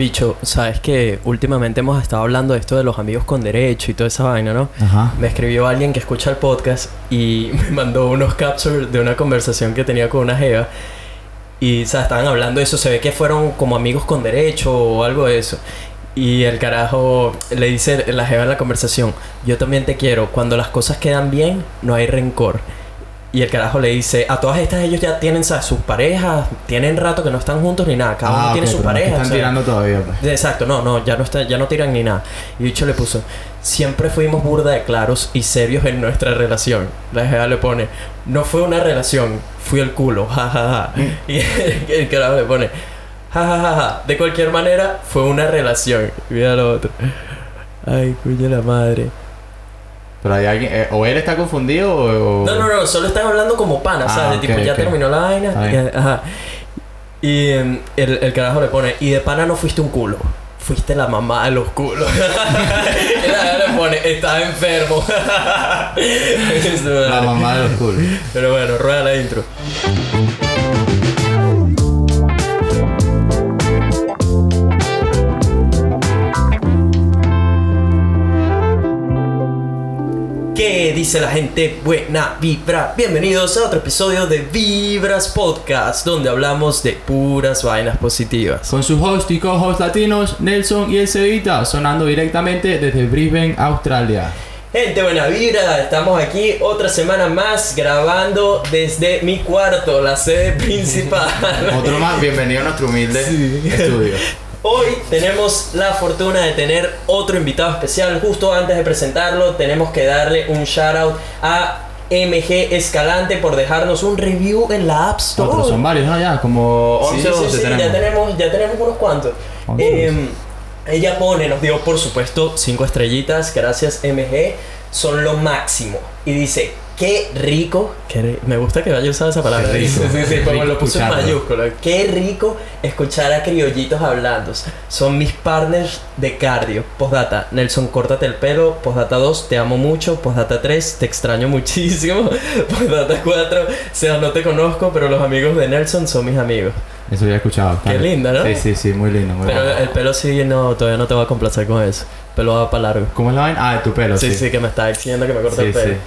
Bicho, sabes que últimamente hemos estado hablando de esto de los amigos con derecho y toda esa vaina, ¿no? Ajá. Me escribió alguien que escucha el podcast y me mandó unos captures de una conversación que tenía con una jeva. Y, o sea, estaban hablando de eso. Se ve que fueron como amigos con derecho o algo de eso. Y el carajo le dice la jeva en la conversación: Yo también te quiero. Cuando las cosas quedan bien, no hay rencor. Y el carajo le dice: A todas estas, ellos ya tienen, ¿sabes? Sus parejas. Tienen rato que no están juntos ni nada. Cada uno Ah, tiene ok, su no pareja. Están o sea, tirando todavía, pues. Exacto, no, no, ya no está, ya no tiran ni nada. Y dicho le puso, siempre fuimos burda de claros y serios en nuestra relación. La jeva le pone, no fue una relación, fui el culo, jajaja. Y el carajo le pone, jajaja, de cualquier manera fue una relación. Mira lo otro. Ay, cuya la madre. Pero hay alguien. eh, o él está confundido o. o- No, no, no, solo están hablando como pana, Ah, ¿sabes? De tipo, ya terminó la vaina. Y- ajá. Y em, el, el carajo le pone, y de pana no fuiste un culo. Fuiste la mamá de los culos. le pone, estás enfermo. La mamá de los culos. Pero bueno, rueda la intro. ¿Qué dice la gente? Buena vibra. Bienvenidos a otro episodio de Vibras Podcast, donde hablamos de puras vainas positivas. Con sus host y co-host latinos, Nelson y el Cevita, sonando directamente desde Brisbane, Australia. Gente, buena vibra, estamos aquí otra semana más grabando desde mi cuarto, la sede principal. Otro más, bienvenido a nuestro humilde Sí. estudio. Hoy tenemos la fortuna de tener otro invitado especial. Justo antes de presentarlo, tenemos que darle un shout out a MG Escalante por dejarnos un review en la App Store. Otros son varios, ¿no? Ya, como Sí, 11 sí, o 12 sí, tenemos. ya tenemos, ya tenemos unos cuantos. Eh, ella pone, nos dio por supuesto cinco estrellitas, gracias MG, son lo máximo. Y dice, qué rico, qué ri- me gusta que haya usado esa palabra. Qué rico. Sí, sí, sí, como Rico lo puse en mayúscula. Qué rico escuchar a criollitos hablando. Son mis partners de cardio. Postdata, Nelson, córtate el pelo. Postdata 2, te amo mucho. Postdata 3, te extraño muchísimo. Postdata 4, o sea, no te conozco, pero los amigos de Nelson son mis amigos. Eso ya he escuchado. Qué linda, ¿no? Sí, sí, sí, muy lindo. Muy Pero lindo. el pelo sí, no, todavía no te va a complacer con eso. El pelo va para largo. ¿Cómo es la vaina? Ah, de tu pelo, Sí, sí. sí, que me está diciendo que me corte Sí, el pelo. sí.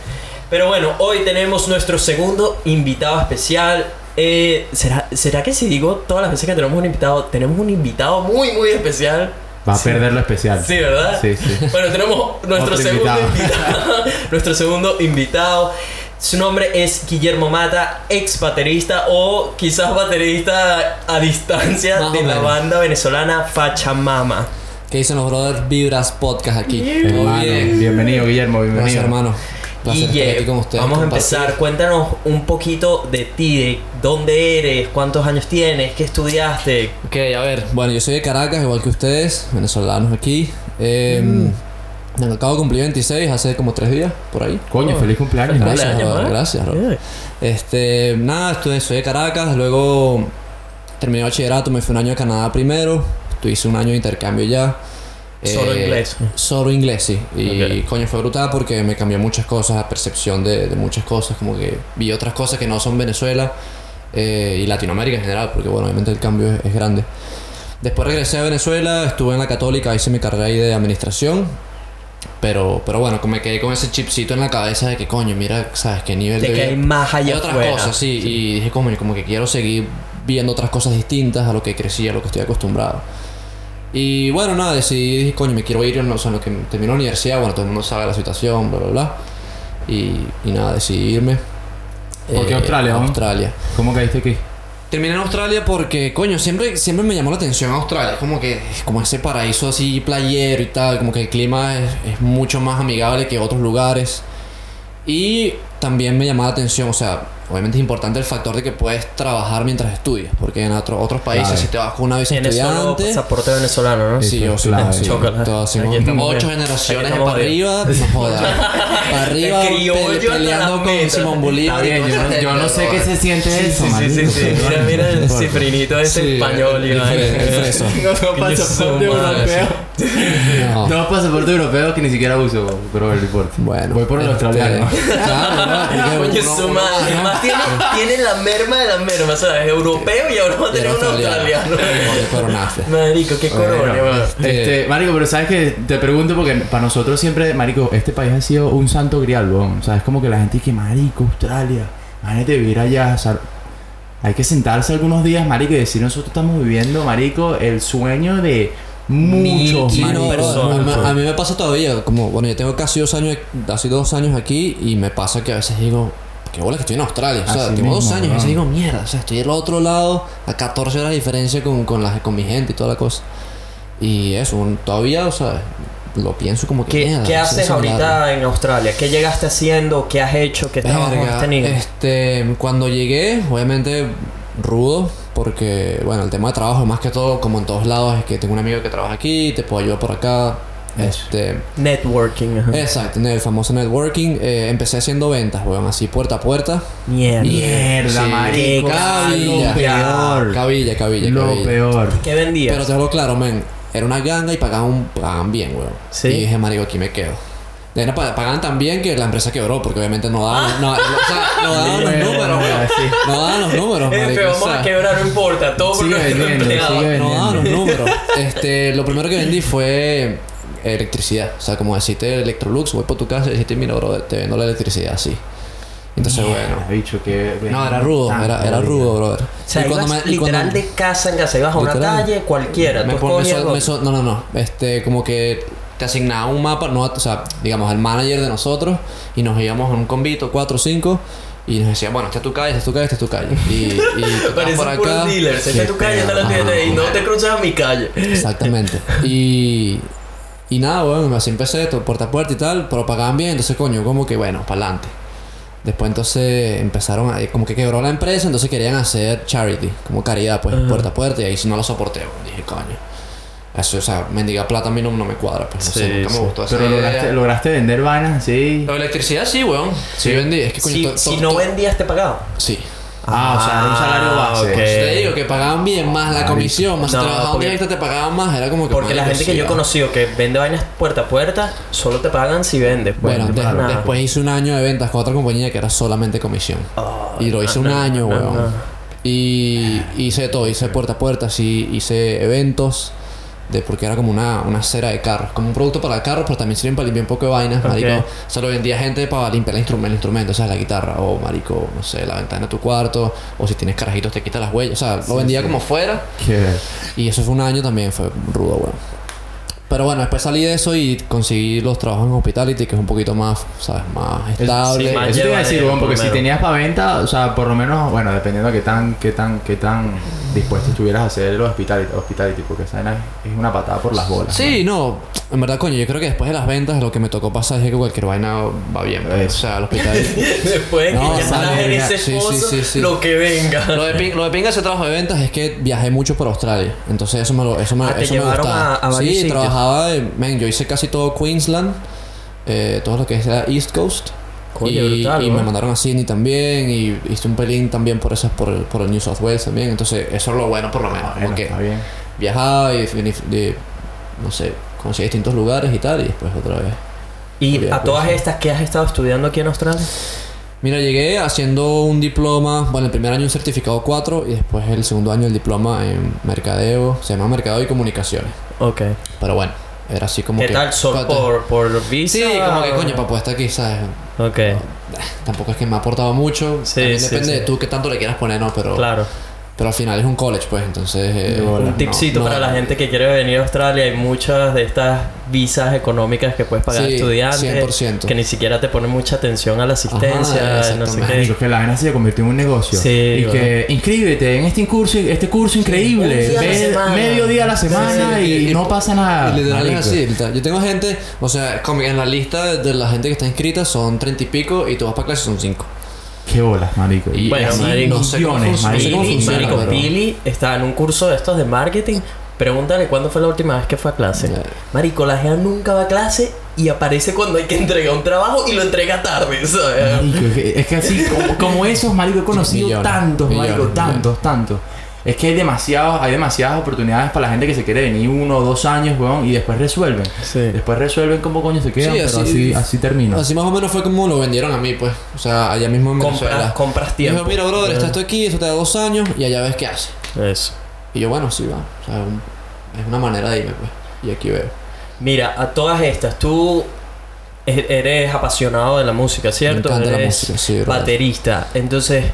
Pero bueno, hoy tenemos nuestro segundo invitado especial. Eh, ¿será, ¿Será que si digo todas las veces que tenemos un invitado, tenemos un invitado muy, muy especial? Va a Sí. perder lo especial. Sí, ¿verdad? Sí, sí. Bueno, tenemos nuestro segundo invitado. invitado. nuestro segundo invitado. Su nombre es Guillermo Mata, ex baterista o quizás baterista a distancia Más de la banda venezolana Fachamama. ¿Qué dicen los brothers Vibras Podcast aquí? Hermano, bien. bienvenido, Guillermo, bienvenido. Gracias, hermano. Guille, con ustedes. vamos a empezar. Cuéntanos un poquito de ti, de dónde eres, cuántos años tienes, qué estudiaste. Ok, a ver. Bueno, yo soy de Caracas, igual que ustedes, venezolanos aquí. Eh, Mm. acabo de cumplir 26 hace como tres días, por ahí. Coño, Oh. feliz cumpleaños. Gracias, gracias, bro. Bien. Este, nada, estudié, soy de Caracas, luego terminé bachillerato, me fui un año a Canadá primero, tu- hice un año de intercambio ya. Solo inglés. Solo inglés, sí. Y coño, fue brutal porque me cambió muchas cosas, la percepción de, de muchas cosas, como que vi otras cosas que no son Venezuela eh, y Latinoamérica en general, porque bueno, obviamente el cambio es, es grande. Después regresé a Venezuela, estuve en la Católica, hice mi carrera ahí de administración. Pero, pero bueno, me quedé con ese chipcito en la cabeza de que coño, mira, ¿sabes qué nivel De de que vida- hay más allá hay otras cosas, sí. Y dije, como, como que quiero seguir viendo otras cosas distintas a lo que crecí, a lo que estoy acostumbrado. Y bueno, nada, decidí, dije, coño, me quiero ir, no, o sea, en lo que terminó la universidad, bueno, todo el mundo sabe la situación, bla, bla, bla. Y, y nada, decidí irme. ¿Por qué Eh, Australia, no? Australia. ¿Cómo caíste aquí? Terminé en Australia porque, coño, siempre, siempre me llamó la atención Australia. Es como que, como ese paraíso así playero y tal. Como que el clima es, es mucho más amigable que otros lugares. Y también me llamaba la atención, o sea, obviamente es importante el factor de que puedes trabajar mientras estudias. Porque en otro- otros países, Claro. si te vas con una visa estudiante. pasaporte venezolano, ¿no? Sí, yo es sí, ocho generaciones para arriba, no jodas. Para arriba, peleando con meta. Simón Bolívar. yo, no sé qué se siente eso, Sí, sí, sí, Mira, mira el cifrinito ese Sí, español el el. No pasaporte europeo. No. No pasaporte europeo que ni siquiera uso, pero no importa. Bueno, Voy por el este, australiano. Claro, ¿no? Porque Coño, uno- su madre, tiene, tiene la merma de la merma, ¿sabes? Europeo y ahora va a tener un australiano. Coronaste. Marico, qué Bueno, colonia, weón. Este, marico, pero sabes que te pregunto porque para nosotros siempre, marico, este país ha sido un santo grial, weón. O sea, es como que la gente dice, marico, Australia, imagínate vivir allá, o sea, hay que sentarse algunos días, marico, y decir, nosotros estamos viviendo, marico, el sueño de muchos, no, personas, a, a mí me pasa todavía, como, bueno, yo tengo casi dos años, casi dos años aquí y me pasa que a veces digo, qué bola que estoy en Australia, o sea, Así tengo dos mismo, años y a veces bro. digo, mierda, o sea, estoy al otro lado, a 14 horas de diferencia con, con, la, con mi gente y toda la cosa. Y eso, un- todavía, o sea, lo pienso como que ¿Qué, mierda, ¿qué haces ahorita claro. en Australia? ¿Qué llegaste haciendo? ¿Qué has hecho? ¿Qué trabajo Verga, has tenido? Este, cuando llegué, obviamente rudo, porque, bueno, el tema de trabajo, más que todo, como en todos lados, es que tengo un amigo que trabaja aquí, te puedo ayudar por acá. Este, Networking. ajá. exacto, el famoso networking. eh, empecé haciendo ventas, weón, así puerta a puerta. Mierda. Mierda, Sí, marico, cabilla, lo peor. Cabilla, cabilla, Lo cabilla. peor. ¿Qué vendías? Pero te hablo claro, men. Era una ganga y pagaban, pagaban bien, weón. Sí. Y dije, marico, aquí me quedo. Pagaban tan bien que la empresa quebró, porque obviamente no daban, no, o sea, no daban los números, weón. sí. No daban los números, marico. o vamos sea, a quebrar, no importa. Todo por nuestro empleado. no daban los números. Este, lo primero que vendí fue electricidad. O sea, como decirte Electrolux, voy por tu casa y decirte, mira, bro, te vendo la electricidad, así. Entonces, bueno. Bicho, que... No, era rudo, era, era rudo, brother. O sea, Y cuando ibas me- y literal cuando- de casa en casa, ibas a una Literal. calle cualquiera. me tú pon- me escogías so- lo- me so- no, no, no. Este, como que te asignaba un mapa, no, o sea, digamos, el manager de nosotros, y nos íbamos en un convito, cuatro o cinco, y nos decía, bueno, esta es tu calle, esta es tu calle, esta es tu calle. Y, y tú Parece estás por acá. dealer. Se echa tu calle, esta es la tuya y no te cruzas a mi calle. Exactamente. Y, y nada, bueno, así empecé, to- puerta a puerta y tal, pero pagaban bien, entonces coño, como que bueno, para adelante. Después entonces empezaron a, como que quebró la empresa, entonces querían hacer charity, como caridad, pues, puerta a puerta, y ahí sí no lo soporté, bueno, dije, coño. Eso, o sea, mendigar plata a mí no, no me cuadra, pues, no Sí, sé, nunca sí. me gustó Pero lograste, lograste vender vainas así. La electricidad sí, weón. Sí, vendí, es que coño, Si, to- si to- no to- vendías, te pagaban. Sí. Ah, o sea, era un salario base. ok. Te digo que pagaban bien, más la comisión, más si trabajaban porque- directo te pagaban más, era como que... Porque la gente que yo he ah. conocido que vende vainas puerta a puerta, solo te pagan si vendes. pues, Bueno, no de- después hice un año de ventas con otra compañía que era solamente comisión. Ah, Y lo hice un año, weón. Y hice todo, hice puerta a puerta, sí, hice eventos. De, porque era como una, una cera de carros, como un producto para carros, pero también sirven para limpiar un poco de vainas, Ok. marico. Se lo vendía gente para limpiar el instrumento, el instrumento, o sea, la guitarra, o marico, no sé, la ventana de tu cuarto, o si tienes carajitos te quita las huellas, o sea, lo vendía como fuera. Y eso fue un año también, fue rudo, weón. Pero bueno, después salí de eso y conseguí los trabajos en Hospitality, que es un poquito más, ¿sabes? Más estable. sí, más Eso te iba a decir, weón, porque si tenías para venta, o sea, por lo menos, bueno, dependiendo de qué tan, qué tan, qué tan dispuesto estuvieras a hacer los hospitality, hospitality porque esa vaina es una patada por las bolas. Sí, no, en verdad, coño, yo creo que después de las ventas lo que me tocó pasar es que cualquier vaina va bien. pues. Eso. O sea, el Hospitality. Después de que ya en ese Sí, sí, pozo, sí, sí. lo que venga. lo, de, pin- lo de pinga ese trabajo de ventas es que viajé mucho por Australia. Entonces eso me lo, eso me, Ah, te eso me llevaron gustaba. a- a sí, sitios. Trabajaba de, yo hice casi todo Queensland, eh, todo lo que es la East Coast. Coño, y, brutal, y me mandaron a Sydney también y hice un pelín también por esas por el, por el New South Wales también entonces eso es lo bueno por lo menos que bien. viajaba y de- no sé conocí distintos lugares y tal y después otra vez Y a todas estas, ¿qué has estado estudiando aquí en Australia? Mira, llegué haciendo un diploma, bueno, el primer año un certificado 4 y después el segundo año el diploma en mercadeo, se llama mercadeo y comunicaciones. Ok. Pero bueno, era así como ¿Qué que... tal? ¿Solo por, por visa? Sí, como que coño, para poder estar aquí, ¿sabes? Ok, Tampoco es que me ha aportado mucho. Sí, También sí, depende sí. de tú qué tanto le quieras poner, ¿no? Pero, claro. Pero al final es un college, pues, entonces... eh, bola. Un no, tipcito no. para la gente que quiere venir a Australia. Hay muchas de estas visas económicas que puedes pagar a Sí, estudiantes 100%. que ni siquiera te ponen mucha atención a la asistencia, Ajá, no sé qué. Que la vaina se convirtió en un negocio. Sí, y bueno. que inscríbete en este curso, este curso increíble. la Ve medio día a la semana Sí, y, y- no pasa nada. Y así. Yo tengo gente, o sea, en la lista de la gente que está inscrita son treinta y pico y tú vas para clase son cinco. Qué bolas, marico. Y Bueno, marico, no sé millones, marico. funciona, marico, pero- está en un curso de estos de marketing. Pregúntale cuándo fue la última vez que fue a clase. Marico, la gente nunca va a clase y aparece cuando hay que entregar un trabajo y lo entrega tarde, ¿sabes? Marico, es que, es que así, como, como esos, marico, he conocido Millones, tantos, marico, millones, tantos, tantos. Es que hay demasiados, hay demasiadas oportunidades para la gente que se quiere venir uno o dos años, weón, y después resuelven. Sí. Después resuelven cómo coño se quedan, Sí, pero así- así, así termina. Así más o menos fue como lo vendieron a mí, pues. O sea, allá mismo en Compras, Venezuela. compras tiempo. Dijo, mira, brother, estás tú aquí, esto te da dos años y allá ves qué hace. Eso. Y yo, bueno, sí, va. O sea, un- es una manera de irme, pues. Y aquí veo. Mira, a todas estas, tú e- eres apasionado de la música, ¿cierto? Me encanta la eres música, sí, baterista. Entonces,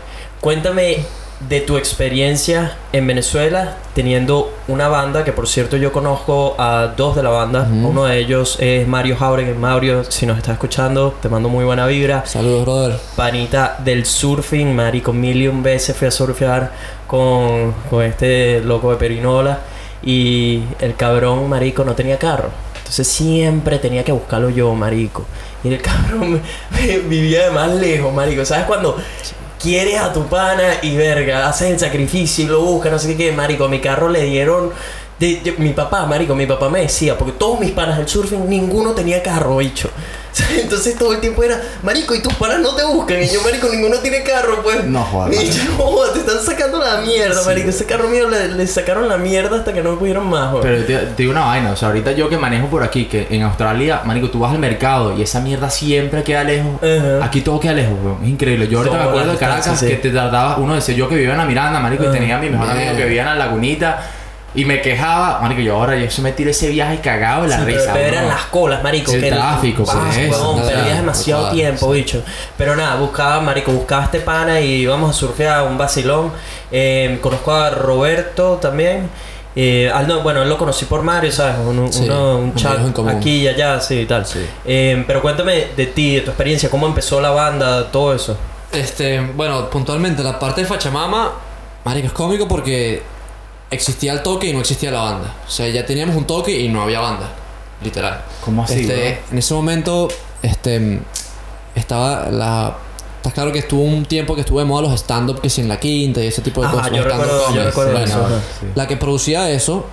cuéntame de tu experiencia en Venezuela teniendo una banda que por cierto yo conozco a dos de la banda. Uno de ellos es Mario Jauregui. Mario, si nos estás escuchando, te mando muy buena vibra. Saludos, brother. Panita del surfing, marico, mil y un veces fui a surfear con, con este loco de Perinola y el cabrón, marico, no tenía carro. Entonces siempre tenía que buscarlo yo, marico. Y el cabrón me- vivía de más lejos, marico. ¿Sabes cuando quieres a tu pana y verga, haces el sacrificio y lo buscas, no sé qué, marico? Mi carro le dieron... de- de- mi papá, marico, mi papá me decía, porque todos mis panas del surfing, ninguno tenía carro, bicho. Entonces todo el tiempo era, marico, y tus panas no te buscan. Y yo, marico, ninguno tiene carro, pues. No jodas. Y yo, jodas, te están sacando la mierda, marico. Ese carro mío le, le sacaron la mierda hasta que no pudieron más, güey. Pero te, te digo una vaina, o sea, ahorita yo que manejo por aquí, que en Australia, marico, tú vas al mercado y esa mierda siempre queda lejos. Ajá. Aquí todo queda lejos, weón. Es increíble. Yo ahorita me acuerdo de Caracas sí. que te tardaba, uno decía yo que vivía en la Miranda, marico, y tenía a mi mejor amigo que vivía en la Lagunita. Y me quejaba, marico, yo ahora yo se me tiré ese viaje cagado de la Sí, pero risa. el peor eran las colas, marico. El que tráfico, Ah, pues, eso, huevón, no, perdías ya, demasiado total, tiempo, sí. bicho. Pero nada, buscaba, marico, buscaba este pana y íbamos a surfear un vacilón. Eh, conozco a Roberto también. Eh, al no, bueno, él lo conocí por Mario, ¿sabes? Un, Sí, uno- un chat en aquí y allá, sí, y tal. Sí. Eh, pero cuéntame de ti, de tu experiencia, cómo empezó la banda, todo eso. Este, bueno, puntualmente, la parte de Fachamama, marico, es cómico porque existía el toque y no existía la banda. O sea, ya teníamos un toque y no había banda. Literal. ¿Cómo así, Este, en ese momento, este, estaba la... Está claro que estuvo un tiempo que estuve de moda los stand-up que si en la quinta y ese tipo de Ajá, cosas. yo los stand-up recuerdo- yo comedy. recuerdo Bueno, eso, ajá. Sí. La que producía eso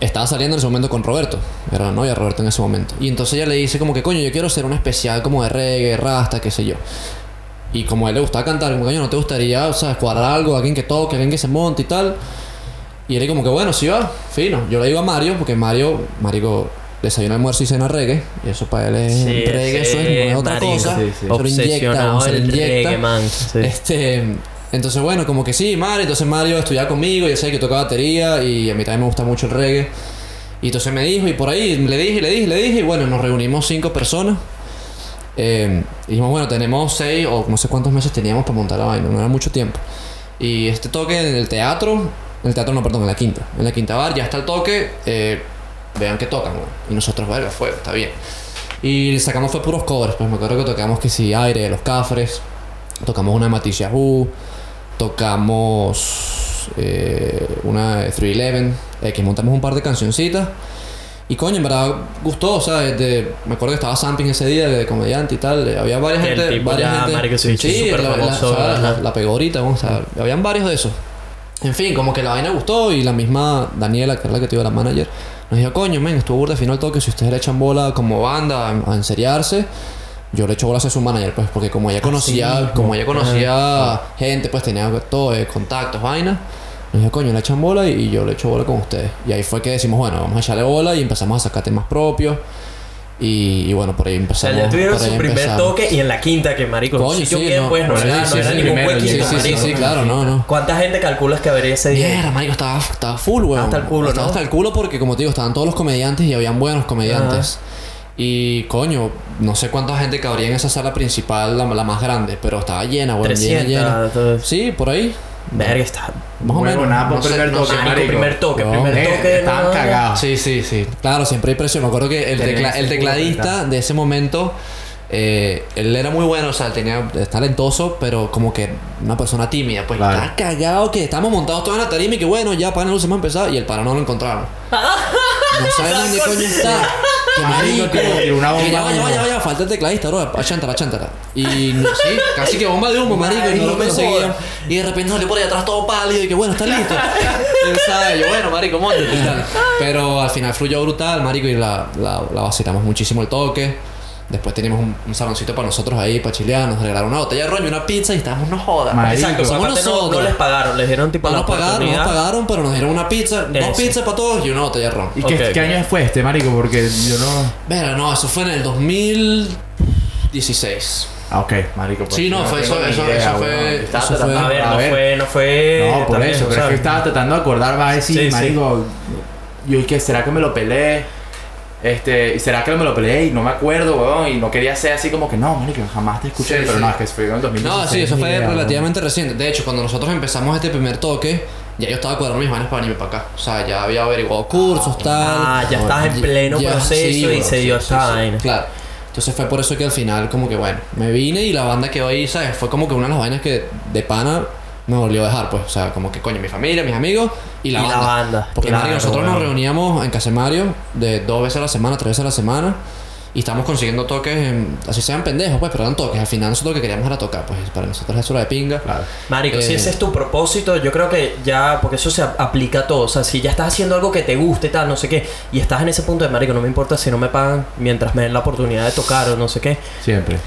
estaba saliendo en ese momento con Roberto. Era la novia Roberto en ese momento. Y entonces ella le dice como que, coño, yo quiero hacer un especial como de reggae, rasta, qué sé yo. Y como a él le gustaba cantar, como coño, ¿no te gustaría, o sea, cuadrar algo, alguien que toque, alguien que se monte y tal? Y él como que, bueno, sí va, fino. Yo le digo a Mario, porque Mario, Marico, desayuno, almuerzo y cena reggae. Y eso para él es Sí, reggae, eso es, no es otra marico, cosa. sí. Se lo inyecta, se lo del inyecta. reggae, man. Sí. Este, entonces bueno, como que sí, Mario, entonces Mario estudiaba conmigo, yo sé que toca batería y a mí también me gusta mucho el reggae. Y entonces me dijo, y por ahí le dije, le dije, le dije, y bueno, nos reunimos cinco personas. Eh, y dijimos, bueno, tenemos seis o no sé cuántos meses teníamos para montar la vaina, no era mucho tiempo. Y este toque en el teatro, en el teatro no, perdón, en la quinta. En la quinta bar ya está el toque, eh, vean que tocan, güey. Y nosotros, verga, fue, está bien. Y sacamos fue puros covers, pues me acuerdo que tocamos que sí, aire de los cafres, tocamos una de Matisse Yahoo, tocamos eh, una de 311, eh, que montamos un par de cancioncitas. Y coño, en verdad gustó, o sea, desde- me acuerdo que estaba Samping ese día de comediante y tal, eh, había varias gente, varias gente, súper la, la- pegó ahorita, ¿no? o sea, habían varios de esos. En fin, como que la vaina gustó y la misma Daniela, que es la que tuvo la manager, nos dijo, coño, men, estuvo burda fino el toque, si ustedes le echan bola como banda a, a enseriarse, yo le echo bola a ser su manager, pues, porque como ella conocía, mismo. como ella conocía gente, pues tenía todo, eh, contactos, vainas, nos dijo, coño, le echan bola y, y yo le echo bola con ustedes. Y ahí fue que decimos, bueno, vamos a echarle bola y empezamos a sacar temas propios. Y, y bueno, por ahí O sea, empezamos. ya tuvieron su primer empezamos. toque y en la quinta, que marico, Coño, sitio sí, bien, no, pues, no sí, era, sí, no era ningún primero, huequito, Sí, marico. sí, claro, no, no. ¿Cuánta gente calculas que habría ese día? Mierda, marico, estaba, estaba full, weón. Hasta el culo, Estaba ¿no? hasta el culo porque, como te digo, estaban todos los comediantes y habían buenos comediantes. Y, coño, no sé cuánta gente cabría en esa sala principal, la, la más grande, pero estaba llena, weón, llena, 300, llena. todo eso. Sí, por ahí. Verga, está. Más o menos. nada por No primer no toque. Marico, primer toque, No, primer eh, toque. cagados. Sí, sí, sí. Claro, siempre hay presión. Me acuerdo que el, tecla- el tecladista de ese momento, eh, él era muy bueno, o sea, él tenía, es talentoso, pero como que una persona tímida. Pues Claro. estaba cagado que estamos montados todos en la tarima y que bueno, ya para no se me ha empezado y el para no lo encontraron. No saben dónde coño está. Que Marico, marico. tiró- tiró una bomba Que ya, vaya, vaya, vaya, falta el tecladista, bro. Achántala, achántala. Y no- sí, casi que bomba de humo, marico, y no lo Marico, conseguían. Y de repente salió por ahí atrás todo pálido y que bueno, está listo. Él sabe, yo, bueno, marico, monte y tal. Pero al final fluyó brutal, marico, y la, la, la vacilamos muchísimo el toque. Después teníamos un, un saloncito para nosotros ahí, para chilear, nos regalaron una botella de ron y una pizza y estábamos, no jodas. Marico, Exacto, somos aparte no, nosotros. no les pagaron, les dieron tipo No la nos pagaron, no nos pagaron, pero nos dieron una pizza, dos pizzas para todos y una botella de ron. ¿Y qué, año fue este, marico? Porque yo no... Verá, no, eso fue en el 2016. Ah, ok, marico. pues, Sí, no, fue eso- eso- idea, eso fue- eso fue- A ver, a no ver. fue, no fue. No, por eso, pero es que estaba tratando de acordar, va a decir, Sí, sí. marico, yo, ¿qué será que me lo peleé? Este, ¿y será que me lo peleé y no me acuerdo, weón? Y no quería ser así como que no, marico, jamás te escuché, Sí, pero sí. no, es que fue en el 2016. No, sí, eso fue idea, relativamente reciente. De hecho, cuando nosotros empezamos este primer toque, ya yo estaba cuadrando mis manos para venirme para acá. O sea, ya había averiguado cursos, tal. Ah, ya estabas en pleno ya- proceso y bro, se dio esta vaina. Claro. Entonces fue por eso que al final, como que bueno, me vine y la banda quedó ahí, ¿sabes? Fue como que una de las vainas que de pana me volvió a dejar, pues. O sea, como que coño, mi familia, mis amigos y la Y la banda. banda, Porque claro, nosotros nos reuníamos en Casemario de dos veces a la semana, tres veces a la semana. Y estamos consiguiendo toques, en- así sean pendejos, pues, pero eran toques. Al final nosotros lo que queríamos era tocar, pues para nosotros eso era de pinga. Claro. Marico, si Eh, ese es tu propósito, yo creo que ya, porque eso se ap- aplica a todo. O sea, si ya estás haciendo algo que te guste, tal, no sé qué, y estás en ese punto de Marico, no me importa si no me pagan mientras me den la oportunidad de tocar o no sé qué. Siempre.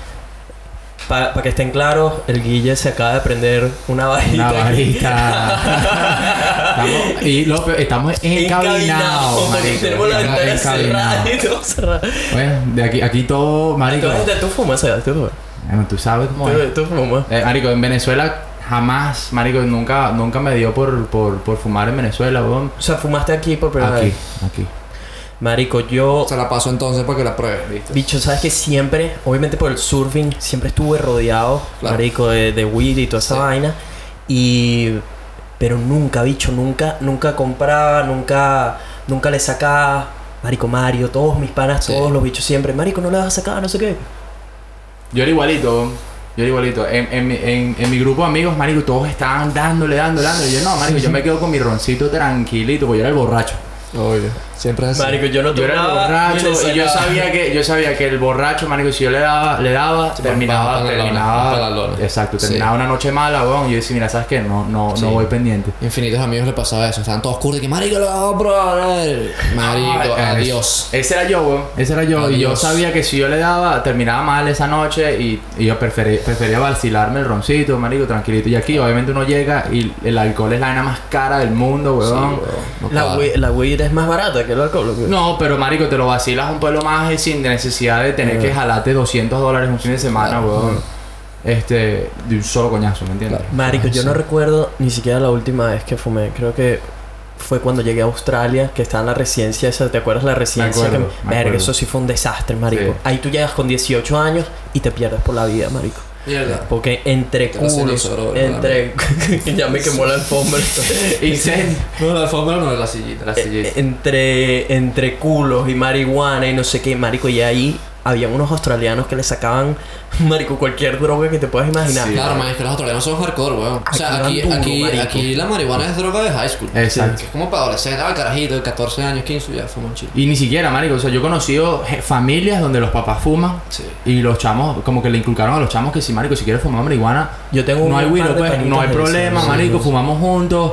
Para que estén claros, el Guille se acaba de prender una varita. Una varita. estamos, y lo estamos encabinados, marico. Tenemos la Estamos ventana cerrada encabinados. y todo cerrado. Bueno, de aquí, aquí todo, marico. Entonces, tú fumas, ¿sabes? Tú fumas. Bueno, tú sabes cómo es. Tú, fumas. Eh, marico, en Venezuela jamás, marico, nunca, nunca me dio por, por, por fumar en Venezuela, weón. O sea, fumaste aquí por primera Aquí, vez. aquí. Marico, yo. Se la paso entonces para que la pruebes, ¿viste? Bicho, sabes que siempre, obviamente por el surfing, siempre estuve rodeado, Claro. marico, de, de weed y toda esa Sí. vaina. Y. Pero nunca, bicho, nunca, nunca compraba, nunca, nunca le sacaba. Marico Mario, todos mis panas, Sí. todos los bichos siempre. Marico, no le vas a sacar, no sé qué. Yo era igualito. Yo era igualito. En, en, mi- en, en mi grupo de amigos, marico, todos estaban dándole, dándole, dándole. Y yo, no, marico, yo me quedo con mi roncito tranquilito, porque yo era el borracho. Obvio. Siempre es así. Marico, yo no Yo era el borracho y yo sabía que yo sabía que el borracho, marico, si yo le daba, le daba, Sí, terminaba, para- para terminaba, para la lona. exacto, Sí. terminaba una noche mala, weón. Y yo decía, mira, ¿sabes qué? No, no, Sí. no voy pendiente. Infinitos amigos le pasaba eso. Estaban todos curdos y que marico lo vamos a probar. Marico, Ah, adiós. Ese era yo, weón. Ese era yo. Y yo sabía que si yo le daba, terminaba mal esa noche y, y yo preferí- prefería vacilarme el roncito, marico, tranquilito. Y aquí, obviamente, uno llega y el alcohol es la vaina más cara del mundo, Sí, weón. no La weed, la weed es más barata que el alcohol. ¿o qué? No, pero marico, te lo vacilas un pueblo más sin necesidad de tener Eh. que jalarte 200 dólares un fin de semana, Claro. weón. Este, de un solo coñazo, ¿me entiendes? Claro. Marico, Ah, yo sí. no recuerdo ni siquiera la última vez que fumé. Creo que fue cuando llegué a Australia, que estaba en la residencia esa. ¿Te acuerdas la residencia? acuerdo, que, me Verga, eso sí fue un desastre, marico. Sí. Ahí tú llegas con 18 años y te pierdes por la vida, marico. Mierda. Porque entre culos, bro, entre... ya me quemó la alfombra. Incendio. No, la alfombra no, la sillita. La sillita. Eh, entre, entre culos y marihuana y no sé qué, marico. Y ahí había unos australianos que le sacaban, marico, cualquier droga que te puedas imaginar. Sí. Claro, man, es que los australianos son hardcore, weón. O sea, Aquí duro, aquí, aquí la marihuana es droga de high school. Exacto. Que es como para adolescentes, ah, carajito de 14 años, 15, ya fuman chill. Y ni siquiera, marico, o sea, yo he conocido familias donde los papás fuman Sí. y los chamos, como que le inculcaron a los chamos que si, marico, si quieres fumar marihuana, Yo tengo no hay pues, no hay problema, marico, Sí, fumamos juntos.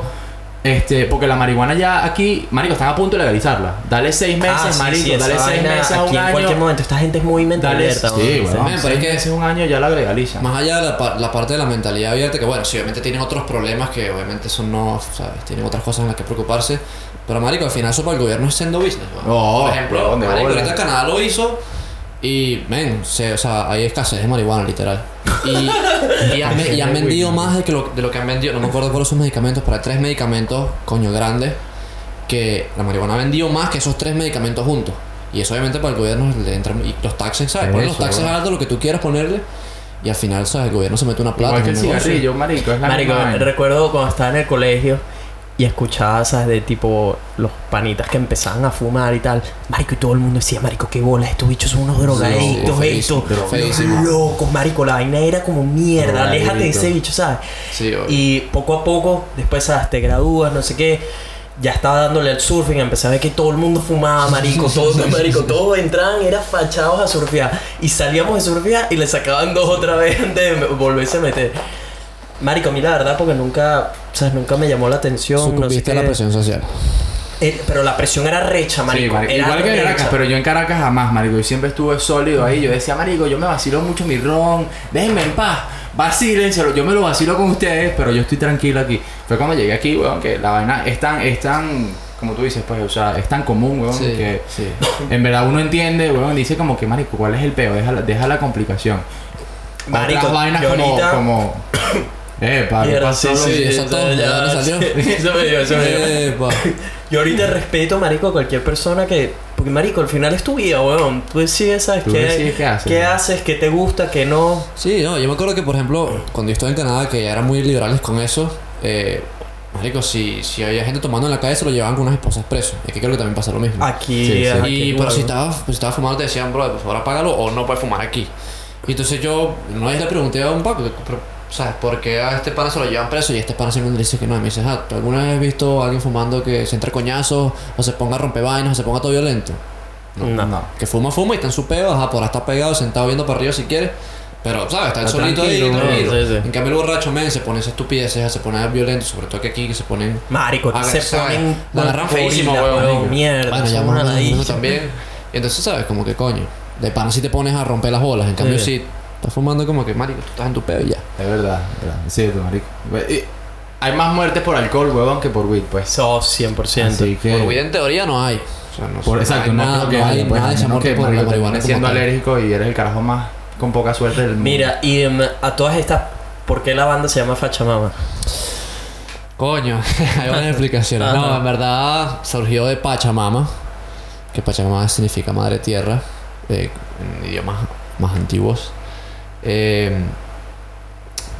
Este, porque la marihuana ya aquí, marico, están a punto de legalizarla. Dale seis meses, Ah, sí, marico, sí, dale seis vaina meses a aquí un en año. cualquier momento. Esta gente es muy mente Dale, abierta. sí, ¿no? weón. Men, pero seis es que- meses, un año ya la legalizan. Más allá de la, la parte de la mentalidad abierta, que bueno, sí, obviamente tienen otros problemas que obviamente son no, ¿sabes? Tienen otras cosas en las que preocuparse. Pero, marico, al final eso para el gobierno es sendo business. No, Por ejemplo, marico, ahorita Canadá lo hizo y, ven, se, o sea, hay escasez de marihuana, literal. Y, y han, y han vendido más de, que lo, de lo que han vendido, no me acuerdo cuáles son los medicamentos, pero hay tres medicamentos, coño, grandes, que la marihuana ha vendido más que esos tres medicamentos juntos. Y eso obviamente para el gobierno le entran y los taxes, ¿sabes? Ponen los taxes altos, lo que tú quieras ponerle. Y al final, ¿sabes? El gobierno se mete una plata Igual que el cigarrillo, marico, es la Marico, recuerdo cuando estaba en el colegio y escuchaba, ¿sabes? De tipo los panitas que empezaban a fumar y tal. Marico, y todo el mundo decía, Marico, qué bola, estos bichos son unos drogadictos, estos. locos, Marico, la vaina era como mierda, aléjate de ese bicho, ¿sabes? Sí. Y poco a poco, después, ¿sabes? Te gradúas, no sé qué. Ya estaba dándole al surfing, empecé a ver que todo el mundo fumaba, marico, todos, marico, todos entraban, eran fachados a surfear. Y salíamos de surfear y le sacaban dos otra vez antes de volverse a meter. Marico, a mí la verdad, porque nunca, ¿sabes? Nunca me llamó la atención. no sé Sucumbiste a la presión social. eh, pero la presión era recha, marico. Sí, marico. Era Igual que en Caracas, pero yo en Caracas jamás, marico. Yo siempre estuve sólido ahí. Yo decía, marico, yo me vacilo mucho mi ron. Déjenme en paz. Vacílenselo. Yo me lo vacilo con ustedes, pero yo estoy tranquilo aquí. Fue cuando llegué aquí, weón, que la vaina es tan, es tan, como tú dices, pues, o sea, es tan común, weón, Sí, que sí. en verdad uno entiende, weón, dice como que, marico, ¿cuál es el peo? Deja la, deja la complicación. Marico, Otras vainas yo como, ahorita- como... Eh, pa, ¿qué pasó? sí, sí, eso eso todo, ¿de ya- dónde salió? Eso me dio, eso me dio. Epa. Yo ahorita respeto, marico, a cualquier persona que... Porque, marico, al final es tu vida, weón. Tú decides, ¿sabes? Tú qué, decides qué haces, qué ¿no? haces, qué te gusta, qué no. Sí, no, yo me acuerdo que, por ejemplo, cuando yo estuve en Canadá, que ya eran muy liberales con eso, eh, marico, si, si había gente tomando en la calle, se lo llevaban con unas esposas presos. Es que creo que también pasa lo mismo. Aquí, Sí, sí. aquí y, pero si estabas si estaba fumando, te decían, bro, por favor apágalo o no puedes fumar aquí. Y entonces yo, una vez le pregunté a un Paco, pero, ¿sabes? ¿Por qué a este pana se lo llevan preso y a este pana siempre le dice que no? Y me dice, ah, ¿tú alguna vez has visto a alguien fumando que se entre coñazos o se ponga a romper vainas o se ponga todo violento? No. No. Que fuma, fuma y está en su peo, ajá, por ahí está pegado, sentado viendo para arriba si quiere. Pero, ¿sabes? Está, el solito ahí, tranquilo, tranquilo. sí, sí. En cambio, el borracho, men, se pone esa estupideces, se pone violento, sobre todo que aquí que se ponen. Marico, Ah, se ponen... La agarran feísimo, weón. Mierda, Bueno, ya una también. Y entonces, ¿sabes? Como que coño. De pana si te pones a romper las bolas. En cambio, Sí. si estás fumando como que, marico, tú estás en tu peo y ya. Es verdad, es verdad. Es cierto, marico. Y hay más muertes por alcohol, huevón, que por weed, pues. Sos 100%. Así que... Por weed en teoría no hay. O sea, no Por, no exacto, hay no nada, no hay haya, pues, nada de a esa muerte que por la marihuana siendo tal. alérgico y eres el carajo más con poca suerte del mundo. Mira, y em, a todas estas... ¿Por qué la banda se llama Fachamama? Coño, hay buenas explicaciones. No, Ajá. en verdad surgió de Pachamama, que Pachamama significa madre tierra, eh, en idiomas más antiguos. Eh,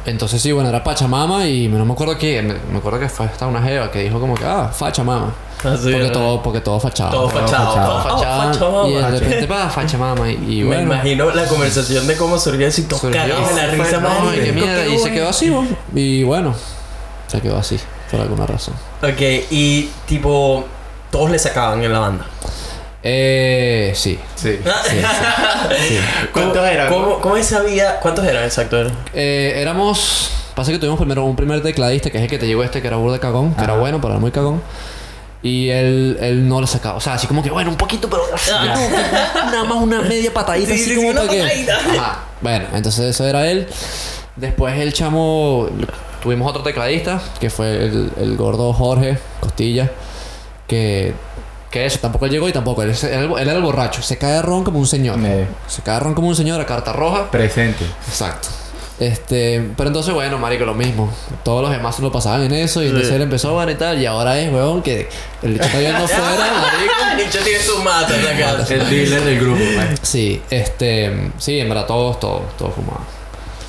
entonces sí, bueno, era Pachamama y no me acuerdo quién, me acuerdo que fue hasta una jeva que dijo como que, ah, Fachamama. Así, Porque todo, porque todo fachado. Todo fachado. fachado. Oh, y de repente, pa, Fachamama. Y, y Me imagino la conversación de cómo surgió surgió, cagados de la risa, no, y, marico, qué mierda, qué y se quedó así. Y bueno, se quedó así, por alguna razón. Ok, y tipo, todos le sacaban en la banda. Eh, sí. Sí. sí, sí. ¿Cuántos ¿Cómo- eran? ¿Cómo, cómo esa vida? ¿Cuántos eran exacto? Eh, éramos. Pasa que tuvimos primero un primer tecladista, que es el que te llegó este, que era burda de cagón, que era bueno, pero era muy cagón. Y él, él no le sacaba. O sea, así como que, bueno, un poquito, pero. nada más una media patadita, Sí, así sí, como para que- patadita. Ajá. Bueno, entonces eso era él. Después el chamo. Tuvimos otro tecladista, que fue el, el gordo Jorge Costilla, que. Que eso, tampoco él llegó y tampoco. Él, él, él era el borracho. Se cae de ron como un señor. Me- Se cae de ron como un señor a carta roja. Presente. Exacto. Este, pero entonces, bueno, marico, lo mismo. Todos los demás se lo pasaban en eso y entonces Sí. él empezó a y tal. Y ahora es, weón, que el bicho está viendo afuera, marico. Nicho tiene su mata en la casa. El dealer del grupo, man. Sí, este, sí, en verdad todos, todos, todos fumaban.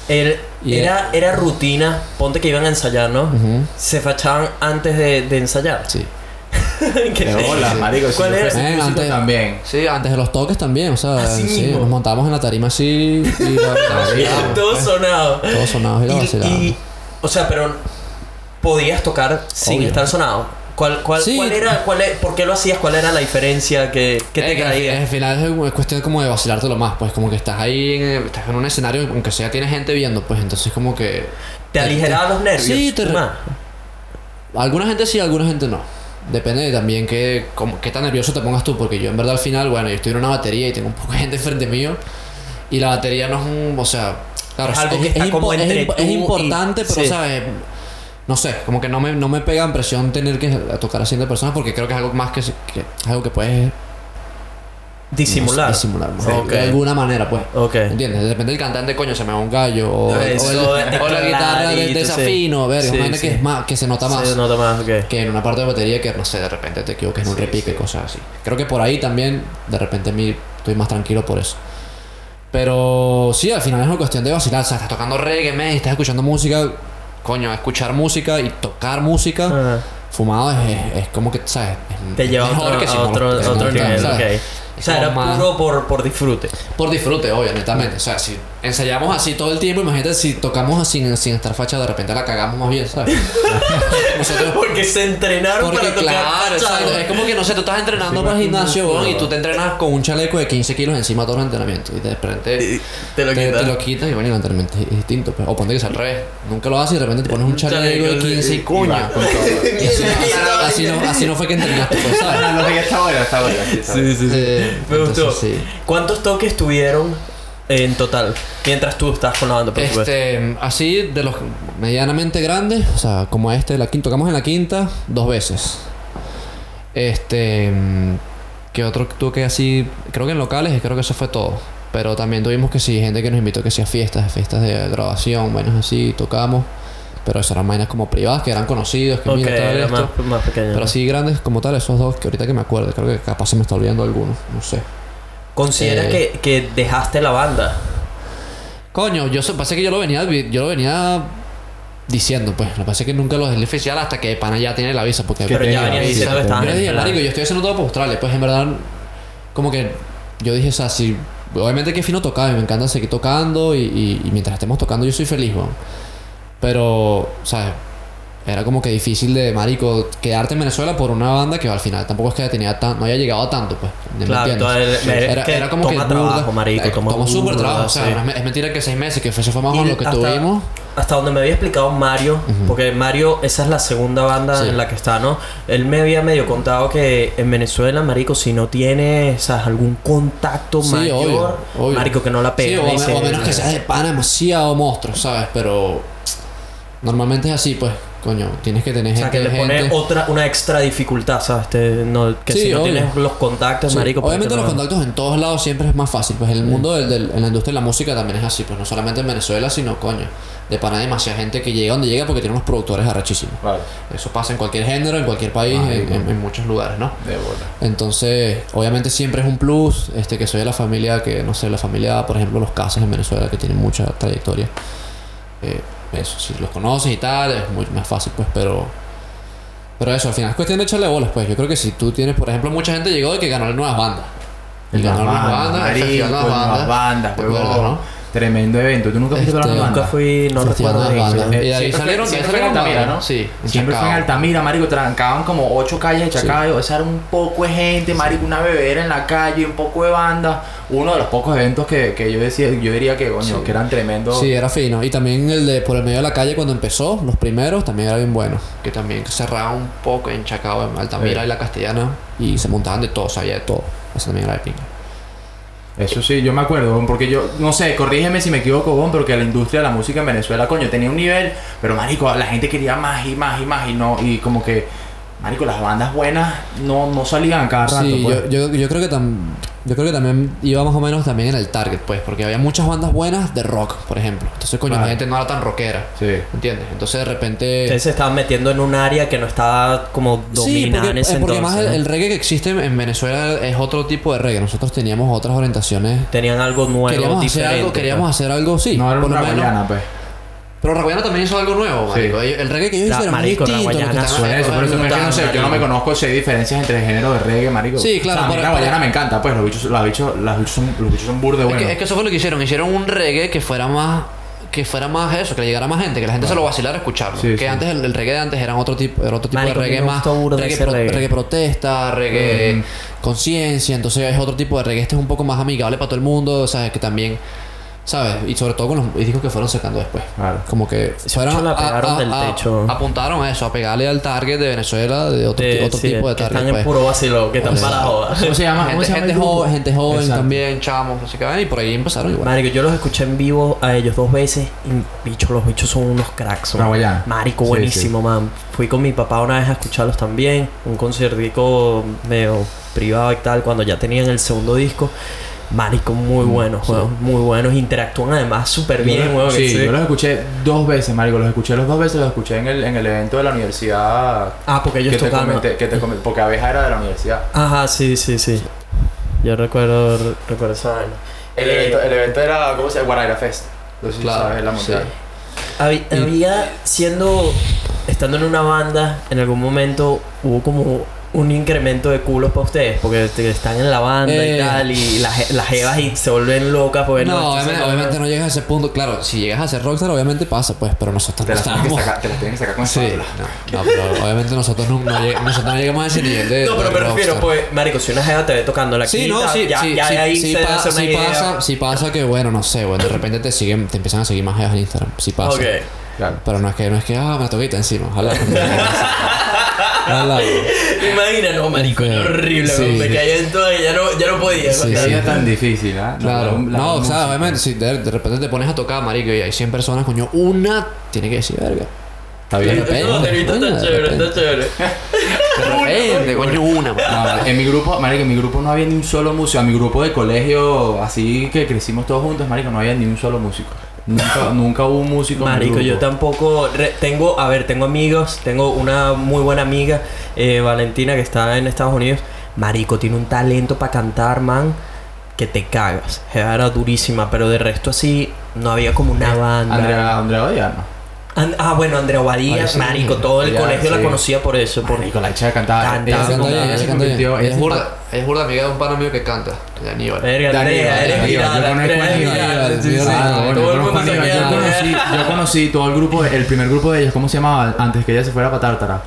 Era, Y era, era rutina, ponte que iban a ensayar, ¿no? Se fachaban antes de, de ensayar. Sí. ¿Qué De te- bola, marico. ¿Cuál fuese Eh, antes- también. Sí, antes de los toques también, o sea, Así sí, mismo. nos montamos en la tarima así y la, la. Todo sonado. Todos sonados y la y- o sea, pero podías tocar sin Obvio. estar sonado. ¿Cuál, cuál, Sí. cuál era, cuál e- por qué lo hacías? ¿Cuál era la diferencia que, que te que al- final es, es cuestión como de vacilártelo más, pues como que estás ahí, en, estás en un escenario, aunque sea tiene gente viendo, pues entonces como que... ¿Te aligeraba los nervios? Sí, te. Alguna gente sí, alguna gente no. Depende de también qué, cómo- qué tan nervioso te pongas tú, porque yo en verdad al final, bueno, yo estoy en una batería y tengo un poco de gente frente mío, y la batería no es un, o sea, claro, Es algo que está impo- como es entre es y- importante, pero sí. sabes, no sé, como que no me, no me pega en presión tener que tocar a 100 personas, porque creo que es algo más que, que es algo que puedes Disimular. no disimular, ¿no? Ok. de alguna manera, pues. Ok. ¿Entiendes? Depende del cantante, coño, se me va un gallo. O, o, el- Eso o la guitarra de, desafino, sí. una vaina Sí, que sí. es más, que se nota más. Se nota más, ok. Que en una parte de batería que no sé, de repente te equivoques en un Sí, repique sí. cosas así. Creo que por ahí también, de repente a mí estoy más tranquilo por eso. Pero sí, al final es una cuestión de vacilar. O sea, estás tocando reggae, man, estás escuchando música. Coño, escuchar música y tocar música Ajá. fumado es, es, es como que, ¿sabes? Es Te lleva a mejor otro, que si a otro, que otro lo- nivel, ¿sabes? ok. O sea, era Más- puro por, por disfrute. Por disfrute, obvio, netamente. O sea, si ensayamos así todo el tiempo, imagínate si tocamos así sin, sin estar facha, de repente la cagamos más bien, ¿sabes? Nosotros Porque se entrenaron Porque para tocar claro, es como que no sé, tú estás entrenando Sí, para el gimnasio weón, y ¿no? tú te entrenas con un chaleco de 15 kilos encima todo el entrenamiento y de repente Y te lo te, quitas. te lo quitas y bueno, el entrenamiento es, distinto. pues. O ponte que es al revés. Nunca lo haces y de repente te pones un chaleco de chaleco, 15 y todo. Y así, así no, así no fue que entrenaste, pues, ¿sabes? buena, está buena. sí, está buena. Sí, sí, sí. Eh, Me gustó. entonces, sí. ¿Cuántos toques tuvieron en total? Mientras tú estás con la banda, por. Este, así de los medianamente grandes, o sea, como este, la quinta, tocamos en la quinta dos veces. Este, que otro toque así, creo que en locales, creo que eso fue todo. Pero también tuvimos que sí, gente que nos invitó que sí a fiestas, fiestas de grabación, vainas así, tocamos. Pero eso eran vainas como privadas, que eran conocidos, que Ok, mira, tal era esto. más, más pequeño. Pero así grandes como tal, esos dos, que ahorita que me acuerdo, creo que capaz se me está olvidando alguno, no sé. ¿Consideras Eh, que, que dejaste la banda? Coño, yo sé, pasa que yo lo venía, yo lo venía diciendo, pues. Lo que pasa es que nunca lo dejé oficial hasta que Pana ya tiene la visa, porque. Que Pero ya venía diciendo que estaban yo dije, marico, estoy haciendo todo por Australia. Pues en verdad, como que yo dije, o sea, si. Obviamente que fino tocar y me encanta seguir tocando y, y- y mientras estemos tocando yo soy feliz, weón. Pero, ¿sabes? Era como que difícil de, marico, quedarte en Venezuela por una banda que al final tampoco es que tenía tan, no haya llegado a tanto, pues. ¿me Claro, entiendes? todo el- es que toma trabajo, marico, eh, toma súper trabajo, o sea, sí. no es me- es mentira que seis meses, que eso fue más o menos lo que hasta- tuvimos. Hasta donde me había explicado Mario, porque Mario, esa es la segunda banda Sí. en la que está, ¿no? Él me había medio contado que en Venezuela, Marico, si no tiene, ¿sabes? algún contacto Sí, mayor, obvio, obvio. Marico, que no la Sí, pega. o, menos que seas de pana demasiado monstruo, ¿sabes? Pero normalmente es así, pues, coño, tienes que tener O sea, gente. que le pone gente- otra, una extra dificultad, ¿sabes? Te- no- que Sí, si no obvio. tienes los contactos, Sí, Marico, Obviamente los no- contactos en todos lados siempre es más fácil. Pues en el mundo del, del- en la industria de la música también es así. Pues no solamente en Venezuela, sino coño. De pana hay demasiada gente que llega donde llega porque tiene unos productores arrechísimos. Vale, Eso pasa en cualquier género, en cualquier país, en, Marico. en- en muchos lugares, ¿no? de bola. Entonces, obviamente siempre es un plus, este, que soy de la familia que, no sé, la familia, por ejemplo, los Casas en Venezuela, que tienen mucha trayectoria. Eh, eso, si los conoces y tal, es muy más fácil, pues, pero... Pero eso, al final es cuestión de echarle bolas, pues. Yo creo que si tú tienes, por ejemplo, mucha gente llegó de que ganó nuevas bandas. Y ganó nuevas bandas, Nuevas bandas, ¿Te acuerdas, huevón. no? Tremendo evento. ¿Tú nunca fuiste a la Este, Nunca fui, no Festival recuerdo. Eh, Y ahí fue- salieron, fue ahí en salieron Altamira. ¿no? Sí, Siempre fue en. Altamira, marico, trancaban como ocho calles de Chacao. Esa era un poco de gente, marico, una bebera en la calle, un poco de banda. Uno de los pocos eventos que, que yo decía, yo diría que, coño, Sí. que eran tremendos. Sí, era fino. Y también el de por el medio de la calle cuando empezó, los primeros, también era bien bueno. Que también cerraba un poco en Chacao, en Altamira Sí. y la Castellana. Y se montaban de todo, sabía de todo. Eso también era de pinga. Eso sí, yo me acuerdo, bon, porque yo, no sé, corrígeme si me equivoco, bon, pero que la industria de la música en Venezuela, coño, tenía un nivel, pero marico, la gente quería más y más y más y no, y como que, marico, las bandas buenas no, no salían a cada rato. Sí, pues. yo, yo, yo creo que tam- yo creo que también iba más o menos también en el target, pues, porque había muchas bandas buenas de rock, por ejemplo. Entonces, coño, la gente no era tan rockera. Sí. ¿Entiendes? Entonces de repente. Ustedes se estaban metiendo en un área que no estaba como Sí, dominada porque, en ese eh, porque entonces. más el, ¿no? el reggae que existe en Venezuela es otro tipo de reggae. Nosotros teníamos otras orientaciones. Tenían algo nuevo, queríamos hacer algo, queríamos pues. hacer algo, sí. no era por una lo menos. guayana, pues. Pero Raguayana también hizo algo nuevo, Sí. marico. El reggae que ellos La- hicieron es marico, distinto. lo que Raguayana Por eso, por eso, haciendo. pero es que no sé, yo no me conozco si hay diferencias entre el género de reggae, marico. Sí, claro, O sea, a mí me encanta, pues, los bichos, los bichos, los bichos son, los bichos son burde Es buenos. que, es que eso fue lo que hicieron. Hicieron un reggae que fuera más que fuera más eso, que le llegara más gente, que la gente se lo vacilara a escucharlo. Sí, que sí. antes el, el reggae de antes era otro tipo, era otro tipo Marico, de reggae más reggae, ese pro- reggae. reggae protesta, reggae Mm. conciencia, entonces es otro tipo de reggae, este es un poco más amigable para todo el mundo, sabes que también ¿Sabes? Y sobre todo con los discos que fueron sacando después. Claro. Como que fueron la pegaron del techo. apuntaron a eso, a pegarle al target de Venezuela, de otro, De- otro sí, tipo de que target. están en pues. puro vacilo, que están para la joda. ¿Cómo se llama? ¿Cómo gente, se llama joven, gente joven Exacto. también, chamos, no sé qué, y por ahí empezaron igual. Marico, yo los escuché en vivo a ellos dos veces y bicho, los bichos son unos cracks. son-. Marico, Sí, buenísimo, man. Fui con mi papá una vez a escucharlos también. Un conciertico medio privado y tal, cuando ya tenían el segundo disco. Marico, muy buenos, sí. weón, Muy buenos. Interactúan además súper bien, los- weón. Sí, sí. yo los escuché dos veces, marico. Los escuché los dos veces. Los escuché en el, en el evento de la universidad. Ah, porque ellos que te tocaban. comenté, que te comenté, porque Abeja era de la universidad. Ajá, sí, sí, sí. Yo recuerdo, recuerdo esa vaina. El, Eh, evento, el evento era, ¿cómo se llama? Guaraira Fest. No sé si Claro, sabes la montaña. Había, siendo, estando en una banda, en algún momento hubo como un incremento de culos para ustedes? Porque te- están en la banda y Eh. tal, y las, las jevas y se vuelven locas. Porque No, esto obviamente, obviamente no llegas a ese punto. Claro, si llegas a ser rockstar, obviamente pasa, pues, pero nosotros Te no las tienes que estamos. sacar, te las tienes que sacar con Sí, no, no, pero obviamente nosotros no, no lleg- nosotros no llegamos a ese nivel de. No, pero me refiero, rockstar. pues, marico, si una jeva te ve tocando la Sí, no, sí, ya, sí, ya sí, ahí sí se debe pa- hacer una sí idea. pasa, sí pasa que, bueno, no sé, bueno, de repente te siguen, te empiezan a seguir más jevas en Instagram. Sí pasa. Ok. Claro. Pero no es que, no es que, ah, me toquita encima, ojalá. Imagina, no, marico, era horrible, Sí. me caía en todo y ya no, ya no podía. Sí, es tan difícil, ¿ah? Claro, La- la no, o sea, obviamente, si de, de repente te pones a tocar, marico, y hay 100 personas, coño, una tiene que decir, verga. Está bien. De repente, No, Terito, coño, está chévere, está chévere. De repente, coño, una. No, en mi grupo, marico, en mi grupo no había ni un solo músico. En mi grupo de colegio, así que crecimos todos juntos, marico, no había ni un solo músico. Nunca, nunca hubo un músico. Marico, yo tampoco re- tengo, a ver, tengo amigos, tengo una muy buena amiga, eh, Valentina, que está en Estados Unidos. Marico, tiene un talento para cantar, man, que te cagas. Era durísima, pero de resto así, no había como una banda. Andrea, Andrea ah, bueno, Andrea Ay, sí, marico, todo el colegio la conocía por eso. Por... Marico, la hecha cantaba. Cantaba. Ella se Canta convirtió- ella se Ella es burda, es burda amiga de un pana mío que canta, de Aníbal. Verga, Andrea, eres viral, yo conocí todo el grupo, el primer grupo de ellos, ¿cómo se llamaba? Antes que ella se fuera para Tártara.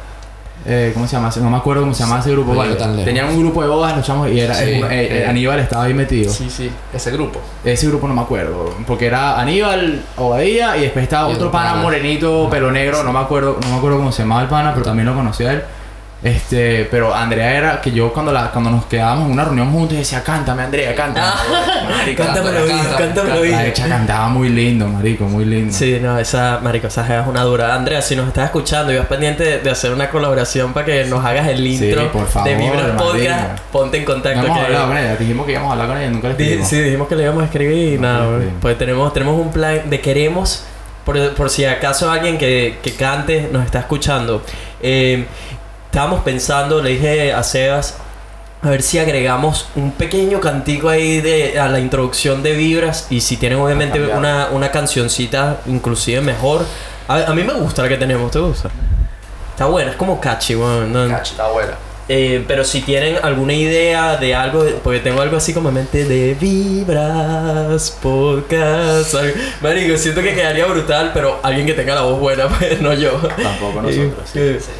Eh, ¿Cómo se llama? No me acuerdo cómo se llamaba ese grupo. Vale. Tenían un grupo de bodas los chamos y era Sí, eh, eh, eh. Aníbal estaba ahí metido. Sí, sí, ese grupo. Ese grupo no me acuerdo, porque era Aníbal Obadía y después estaba Y otro pana pana. morenito, pelo negro, no me acuerdo, no me acuerdo cómo se llamaba el pana, pero también lo conocí a él. Este, pero Andrea era que yo cuando la cuando nos quedábamos en una reunión juntos decía, "Cántame, Andrea, cántame." Marico, Cántamelo bien, canta, cántamelo la bien. hecha cantaba muy lindo, marico, muy lindo. Sí, no, esa, marico, esa es una dura. Andrea, si nos estás escuchando y vas pendiente de, de hacer una colaboración para que nos hagas el Sí, intro por favor, de Vibra Podcast, ponte en No contacto. hemos que- hablado con ella, dijimos que íbamos a hablar con ella, nunca le escribimos. sí, dijimos que le íbamos a escribir y No, nada, pues tenemos, tenemos un plan de queremos, por, por si acaso alguien que, que cante nos está escuchando. Eh, estábamos pensando, le dije a Sebas, a ver si agregamos un pequeño cantico ahí de, a la introducción de Vibras y si tienen obviamente una, una cancioncita inclusive mejor. A, a mí me gusta la que tenemos, ¿te gusta? Está buena, es como catchy, weón. no- está buena. eh, pero si tienen alguna idea de algo, porque tengo algo así como en mente de Vibras Podcast. Marico, siento que quedaría brutal, pero alguien que tenga la voz buena, pues no yo. Tampoco nosotros. sí. Eh, Sí.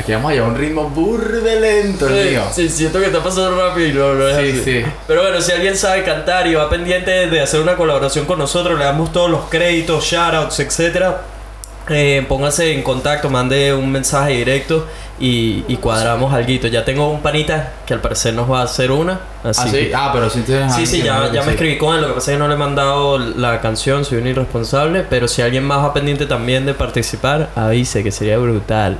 Aquí vamos a llevar un ritmo burde lento, el eh, mío. sí, siento que está pasando rápido no, no es Sí, así. sí. Pero bueno, si alguien sabe cantar y va pendiente de hacer una colaboración con nosotros, le damos todos los créditos, shoutouts, etcétera. Eh, póngase en contacto, mande un mensaje directo y, y cuadramos algo. Ya tengo un panita que al parecer nos va a hacer una. Así Ah, sí. que- Ah, pero si tienes Sí, sí, ya, ya me escribí con él. Lo que pasa es que no le he mandado la canción, soy un irresponsable. Pero si alguien más va pendiente también de participar, avise que sería brutal.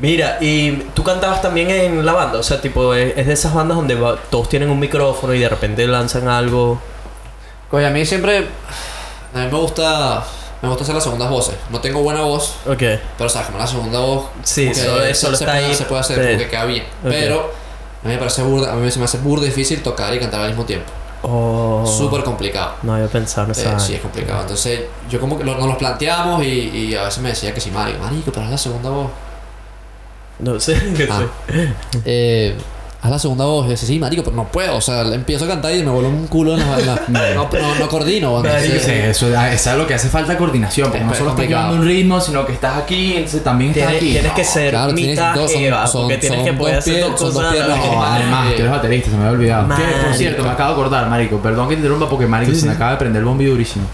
Mira, y tú cantabas también en la banda, o sea, tipo, es, es de esas bandas donde va- todos tienen un micrófono y de repente lanzan algo. Oye, a mí siempre. A mí me gusta. Me gusta hacer las segundas voces. No tengo buena voz, Ok. pero sabes, como la segunda voz. Sí, solo- se, está puede, ahí. se puede hacer, Sí. como que queda bien. Pero a mí me parece burda, a mí se me hace burda difícil tocar y cantar al mismo tiempo. Oh. Súper complicado. No había pensado en Eh, esa. sí, es complicado. Entonces, yo como que lo- nos los planteamos y, y a veces me decía que sí, marico, marico, pero haz la segunda voz. No sé. qué Ah. sé. Eh, haz la segunda voz. Y decía, sí, marico, pero no puedo. O sea, empiezo a cantar y me vuelvo un culo en la... en la- no, no, no coordino. Marico, entonces- Sí, eso, eso es lo que hace falta coordinación, porque Es no solo estás complicado. llevando un ritmo, sino que estás aquí, entonces también estás Tienes, aquí. tienes No, que ser claro, tienes mitad dos- son- jeva, son- porque tienes son que poder dos hacer pies- dos son dos cosas. a la piernas. vez. No, además, tú eres baterista, se me había olvidado. Que, por cierto, me acabo de acordar, marico, perdón que te interrumpa porque marico Sí, se me sí. acaba de prender el bombillo durísimo.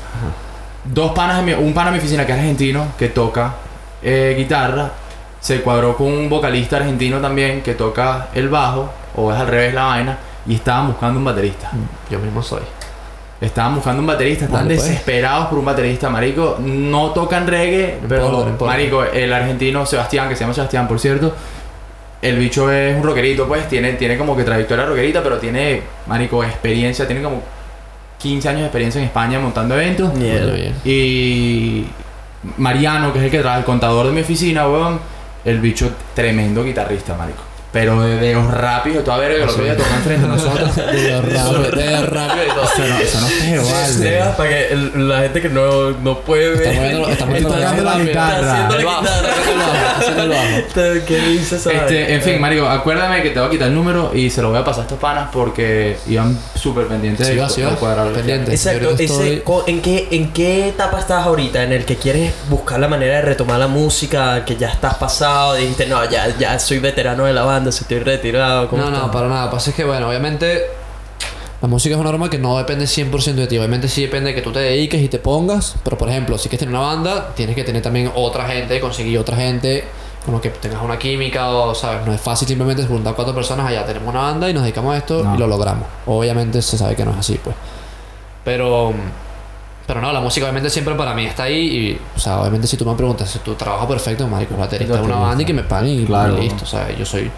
Dos panas, en mi- un pana en mi oficina que es argentino, que toca eh, guitarra, se cuadró con un vocalista argentino también que toca el bajo, o es al revés la vaina, y estaban buscando un baterista. Yo mismo soy. Estaban buscando un baterista, están pues. desesperados por un baterista, marico. No tocan reggae, No pero importa, no importa. marico, el argentino Sebastián, que se llama Sebastián, por cierto, el bicho es un rockerito, pues, tiene, tiene como que trayectoria rockerita, pero tiene, marico, experiencia, tiene como 15 años de experiencia en España montando eventos. Bien. Y Mariano, que es el que trabaja, el contador de mi oficina, weón, el bicho tremendo guitarrista, marico. Pero de, de los rápidos, tú a ver que el otro día tocan frente a nosotros. De rápido, de rápido y todo. Eso no, eso no es. Sebas, para que el- la gente que no, no puede ver. Estamos viendo, estamos viendo Está tocando la rápido. guitarra. Está haciendo la bajo, guitarra. haciendo el bajo. ¿Qué dice esa Este, en fin, Marico, acuérdame que te voy a quitar el número y se lo voy a pasar a estos panas porque iban súper pendientes Sí de, va, sí de va. cuadrar la Pendiente. Exacto, estoy- ¿en, qué, ¿en qué etapa estás ahorita? En el que quieres buscar la manera de retomar la música, que ya estás pasado, dijiste, no, ya, ya soy veterano de la banda, si estoy retirado. ¿cómo No, no, estás? para nada. Pasa es que, bueno, obviamente la música es una norma que no depende 100% de ti. Obviamente sí depende de que tú te dediques y te pongas. Pero, por ejemplo, si quieres tener una banda, tienes que tener también otra gente, conseguir otra gente con lo que tengas una química o, ¿sabes? No es fácil simplemente juntar cuatro personas allá. Tenemos una banda y nos dedicamos a esto No. y lo logramos. Obviamente se sabe que no es así, pues. Pero... Pero no, la música obviamente siempre para mí está ahí y, o sea, obviamente si tú me preguntas si tu trabajo perfecto, marico, baterista de una banda y que me paguen y, Claro. y listo, o sea, yo soy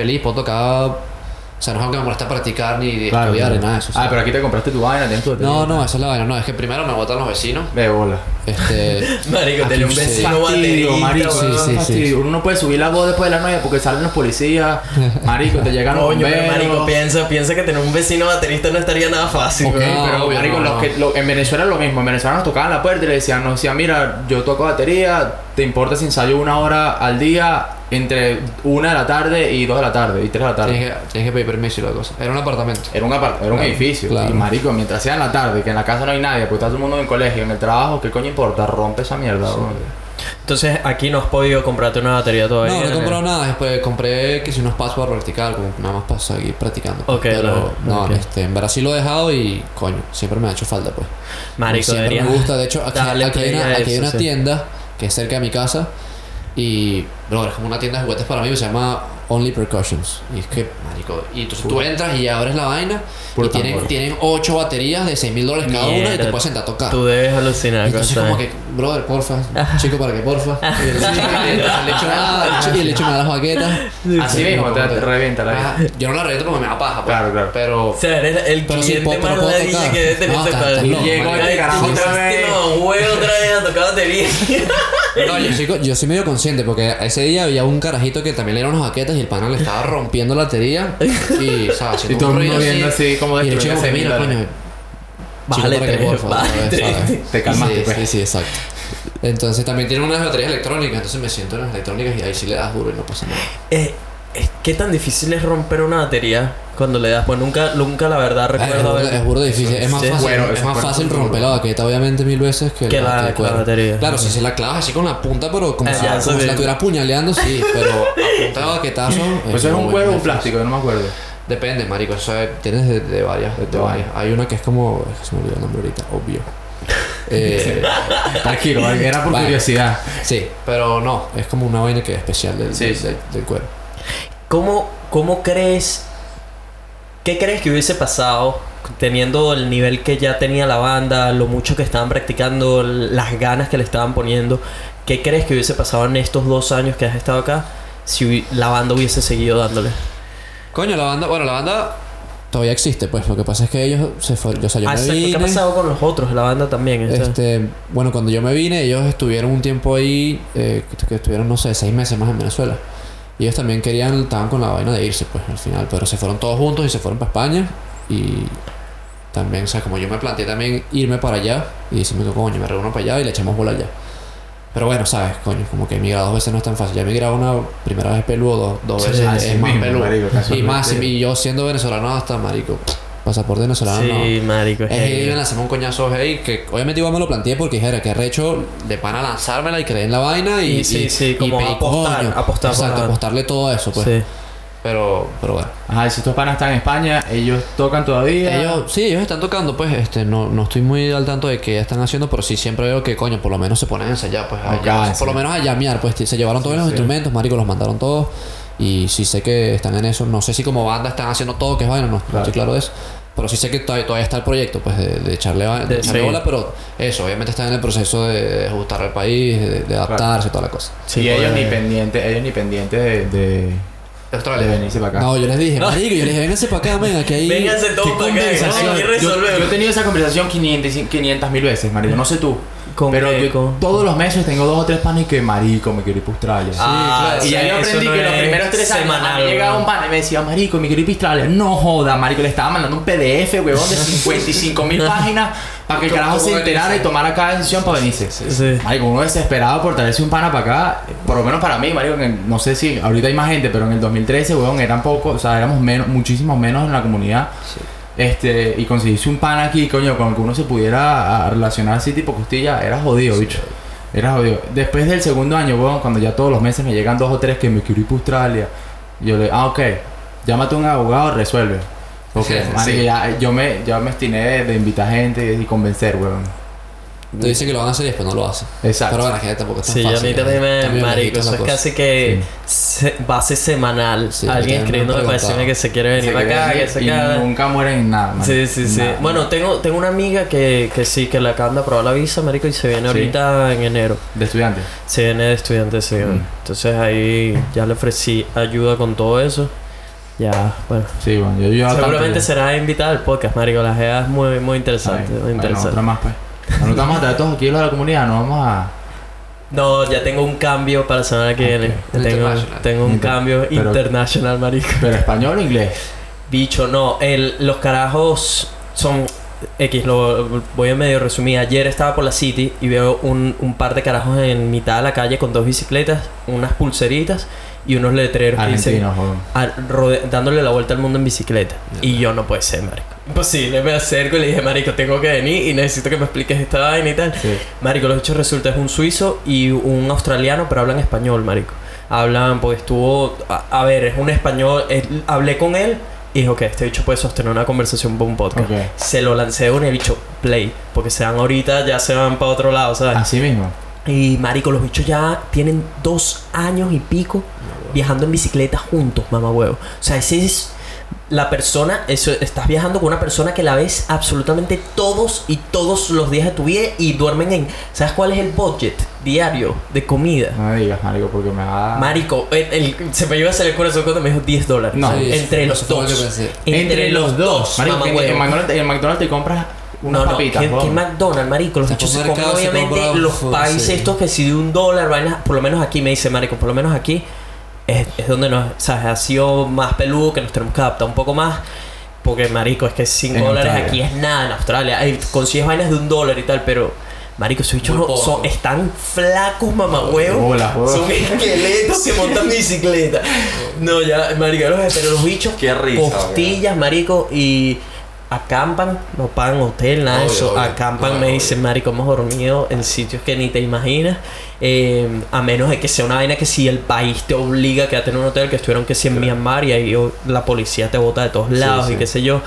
feliz, puedo tocar, o sea, no es algo que me molesta practicar ni de Claro, estudiar ni nada de eso. Ah, pero aquí te compraste tu vaina, tienes tu No, no, esa es la vaina, no, es que primero me votan los vecinos, De bola. este... Marico, tenía un sí. vecino Fastidio, baterista, marico, sí, sí, fastidio. Uno no puede subir la voz después de la noche porque salen los policías. Marico, te llegan los bomberos. marico, piensa, piensa que tener un vecino baterista no estaría nada fácil, Ok. No, pero obvio, marico, no, los no. que- lo- en Venezuela es lo mismo. En Venezuela nos tocaban la puerta y le decían, nos decían, mira, yo toco batería, ¿te importa si ensayo una hora al día entre una de la tarde y dos de la tarde y tres de la tarde? Tienes que, tienes que pedir permiso y la cosa. Era un apartamento. Era un, apart- era un Claro, edificio. claro. Y marico, mientras sea en la tarde, que en la casa no hay nadie, pues está todo el mundo en el colegio, en el trabajo, ¿qué coño importa? Rompe esa mierda. Entonces aquí no has podido comprarte una batería todavía. No, no he comprado nada, después compré que si unos pasos para practicar, como nada más para seguir practicando. Ok, pero claro, no, este, en Brasil lo he dejado y coño, siempre me ha hecho falta pues. Marico, siempre me gusta, de hecho, aquí, aquí hay una, aquí hay tienda que cerca de mi casa y, bro, es como una tienda de juguetes para mí que se llama Only Percussions. Y es que, marico, y entonces tú entras y abres la vaina Puro y tienen, tambor. tienen ocho baterías de 6 mil dólares cada una y te Mierda. puedes sentar a tocar. Tú debes alucinar con Entonces como que, brother, porfa, chico, para que porfa. Y el chico, entonces le echo nada, y le echo nada a las baquetas. Así mismo, te, te revienta la vida. yo no la reviento porque me da paja, pues. Claro, claro. Pero, O sea, eres el Pero sí, cliente pero más ladilla que debe tener ese loco, Llegó el carajo otra vez. mamá huevo otra vez a tocar batería. No, yo soy, yo soy medio consciente porque ese día había un carajito que también le dieron unas baquetas y el pana le estaba rompiendo la batería y, ¿sabes? Y todo el mundo viendo así como Y el chico mira, coño. Bájale tres, bájale. Te calmaste, sí, pues. Sí, sí, exacto. Entonces también tiene unas baterías electrónicas, entonces me siento en las electrónicas y ahí sí le das duro y no pasa nada. Eh, eh, ¿Qué tan difícil es romper una batería cuando le das? Pues nunca, nunca la verdad Es recuerdo haber- es burda difícil. Es más Sí. fácil, Bueno, es es más fácil es romper la baqueta, obviamente, mil veces que, Que la- que batería. Claro, si se la clavas así con la punta, pero como, Ah, si, como la estuviera apuñaleando, sí. Pero a punta de baquetazo. Pues eso es un cuero o un plástico, yo no me acuerdo. Depende, marico. Eso es- tienes de, de varias. De, De varias. Hay una que es como. es que Se me olvidó el nombre ahorita, obvio. Eh, Tranquilo, era por Vale. curiosidad. sí, pero no. Es como una vaina que es especial del, Sí, del, sí. del- del cuero. ¿Cómo, ¿Cómo crees? ¿Qué crees que hubiese pasado teniendo el nivel que ya tenía la banda, lo mucho que estaban practicando, las ganas que le estaban poniendo? ¿Qué crees que hubiese pasado en estos dos años que has estado acá si la banda hubiese seguido dándole? Coño, la banda. Bueno, la banda todavía existe, pues. Lo que pasa es que ellos se fueron. O sea, yo Ah, me exacto. ¿Qué ha vine. pasado con los otros? La banda también. o sea. Este, bueno, cuando yo me vine, ellos estuvieron un tiempo ahí, eh, que estuvieron, no sé, seis meses más en Venezuela. Y ellos también querían, estaban con la vaina de irse, pues, al final. Pero se fueron todos juntos y se fueron para España. Y también, o sea, como yo me planteé también irme para allá. Y decirme que, coño, me reúno para allá y le echamos bola allá. Pero bueno, sabes, coño, como que emigrar dos veces no es tan fácil. Ya emigrar una primera vez peludo, dos, dos veces es más peludo. marico, y más, y yo siendo venezolano hasta, marico, pasaporte venezolano no. sí, marico. es heavy. ir a lanzarme un coñazo ahí que obviamente igual me lo planteé porque dije, que recho de pana lanzármela y creer en la vaina y, Y sí, y- sí, como y pe- apostar, coño, apostar exacto, apostarle todo eso pues Sí. pero pero bueno Ajá, y si estos panas están en España, ellos tocan todavía. ellos sí ellos están tocando pues este no, no estoy muy al tanto de qué están haciendo pero sí siempre veo que coño por lo menos se ponen a ensayar pues a sí. por lo menos a llamear pues se llevaron todos los sí. instrumentos marico los mandaron todos y sí sé que están en eso no sé si como banda están haciendo todo que es vaina no, no Claro. estoy claro de eso pero sí sé que todavía, todavía está el proyecto pues de, de echarle, de De- echarle sí. bola pero eso obviamente están en el proceso de, ajustar al país de, de adaptarse toda la cosa Sí, y ellos ni pendientes, ellos ni pendientes de, de, de venirse para acá. No, yo les dije, marico, yo les dije, vénganse para acá, venga, que ahí... Vénganse todos ¿Qué para acá, conversación? aquí Yo, yo he tenido esa conversación 500 mil veces, marico. No sé tú. Con Pero qué, yo con- todos los meses tengo dos o tres panes que marico, me quiero ir para Australia. Ah, y sí, ya yo aprendí no que los primeros tres años semanal, a mí llegaba un pan y me decía, marico, me quiero ir para Australia. No joda, marico, le estaba mandando un PDF, huevón, de 55 mil páginas para que el ¿Cómo- carajo se enterara y tomara cada decisión para venirse. Sí. Marico, uno desesperado por traerse un pana para acá, por lo menos para mí, marico, que no sé si ahorita hay más gente, pero en el 2013, weón, eran pocos, o sea, éramos menos, muchísimos menos en la comunidad. Este, y conseguirse un pan aquí, coño, con que uno se pudiera relacionar así tipo costilla, era jodido, bicho. Era jodido. Después del segundo año, weón, cuando ya todos los meses me llegan dos o tres que me quiero ir para Australia, yo le, ah, ok, llámate a un abogado, resuelve. Porque, Sí, sí. ya, yo me, ya me estiné de, de invitar gente y convencer, weón. Te dicen que lo van a hacer y después no lo hacen. Exacto. Pero bueno, que tampoco es tan Sí, fácil. a mí ¿eh? también me... Marico, eso la es cosa. casi que se- base semanal. Sí, Alguien decirme preguntado. que se quiere venir Se para acá, que se y queda... nunca mueren en nada, Sí, marico. sí, sí. Nada. Bueno, tengo, tengo una amiga que, que sí, que le acaban de aprobar la visa, marico, y se viene Sí. ahorita en enero. De estudiante. Se viene de estudiante, sí. Mm. Entonces ahí ya le ofrecí ayuda con todo eso. Ya, bueno. Sí, bueno, yo yo Seguramente será invitada al podcast, marico. La GEA es muy, muy interesante. muy Bueno, interesante. otra más, pues. Vamos a todos aquí los de la comunidad, no vamos a... No, ya tengo un cambio para la semana que viene. Ok. Tengo, un cambio pero- internacional, marico. ¿Pero español o inglés? Bicho, no. El, los carajos son X, lo voy a medio resumir. Ayer estaba por la City y veo un, un par de carajos en mitad de la calle con dos bicicletas, unas pulseritas y unos letreros que dicen Argentinos, joder. a- rode- dándole la vuelta al mundo en bicicleta. Y yo no puede ser, marico. Imposible, me acerco y le dije, marico, tengo que venir y necesito que me expliques esta vaina y tal. Sí. Marico, los hechos resulta es un suizo y un australiano, pero hablan español, marico. Hablan, porque estuvo... A, a ver, es un español... es- hablé con él y dijo que este bicho puede sostener una conversación para un podcast. Se lo lancé con el bicho play, porque se van ahorita, ya se van para otro lado, ¿sabes? Así mismo. Y marico, los bichos ya tienen dos años y pico viajando en bicicleta juntos, mamá huevo. O sea, ese es la persona, eso, estás viajando con una persona que la ves absolutamente todos y todos los días de tu vida y duermen en. ¿Sabes cuál es el budget diario de comida? No me digas, marico, porque me va... Marico, el- el- se me iba a hacer el corazón cuando me dijo 10 dólares. No. Sí, entre los dos. Entre los dos, Marico, en, McDonald's, en McDonald's te compras No, no, papitas, que McDonald's, marico, los bichos se se obviamente compra los países sí. estos que si de un dólar, vainas, por lo menos aquí me dice, marico, por lo menos aquí es, es donde nos, ha sido más peludo, que nos tenemos que adaptar un poco más. Porque, marico, es que 5 En dólares Australia. aquí es nada en Australia. Hay, consigues vainas de un dólar y tal, pero, marico, esos bichos no- son, están flacos, mamagüeos. Son esqueletos, se montan bicicleta. No, ya, marico, los- pero los bichos, Qué risa, costillas, marico, y acampan, no pagan hotel, nada de eso. obvio. Acampan, Obvio, me dicen, marico, hemos dormido en sitios que ni te imaginas. eh, a menos de que sea una vaina que si el país te obliga a quedarte en un hotel, que estuvieron que si en Myanmar y ahí la policía te bota de todos lados sí. y qué sé yo.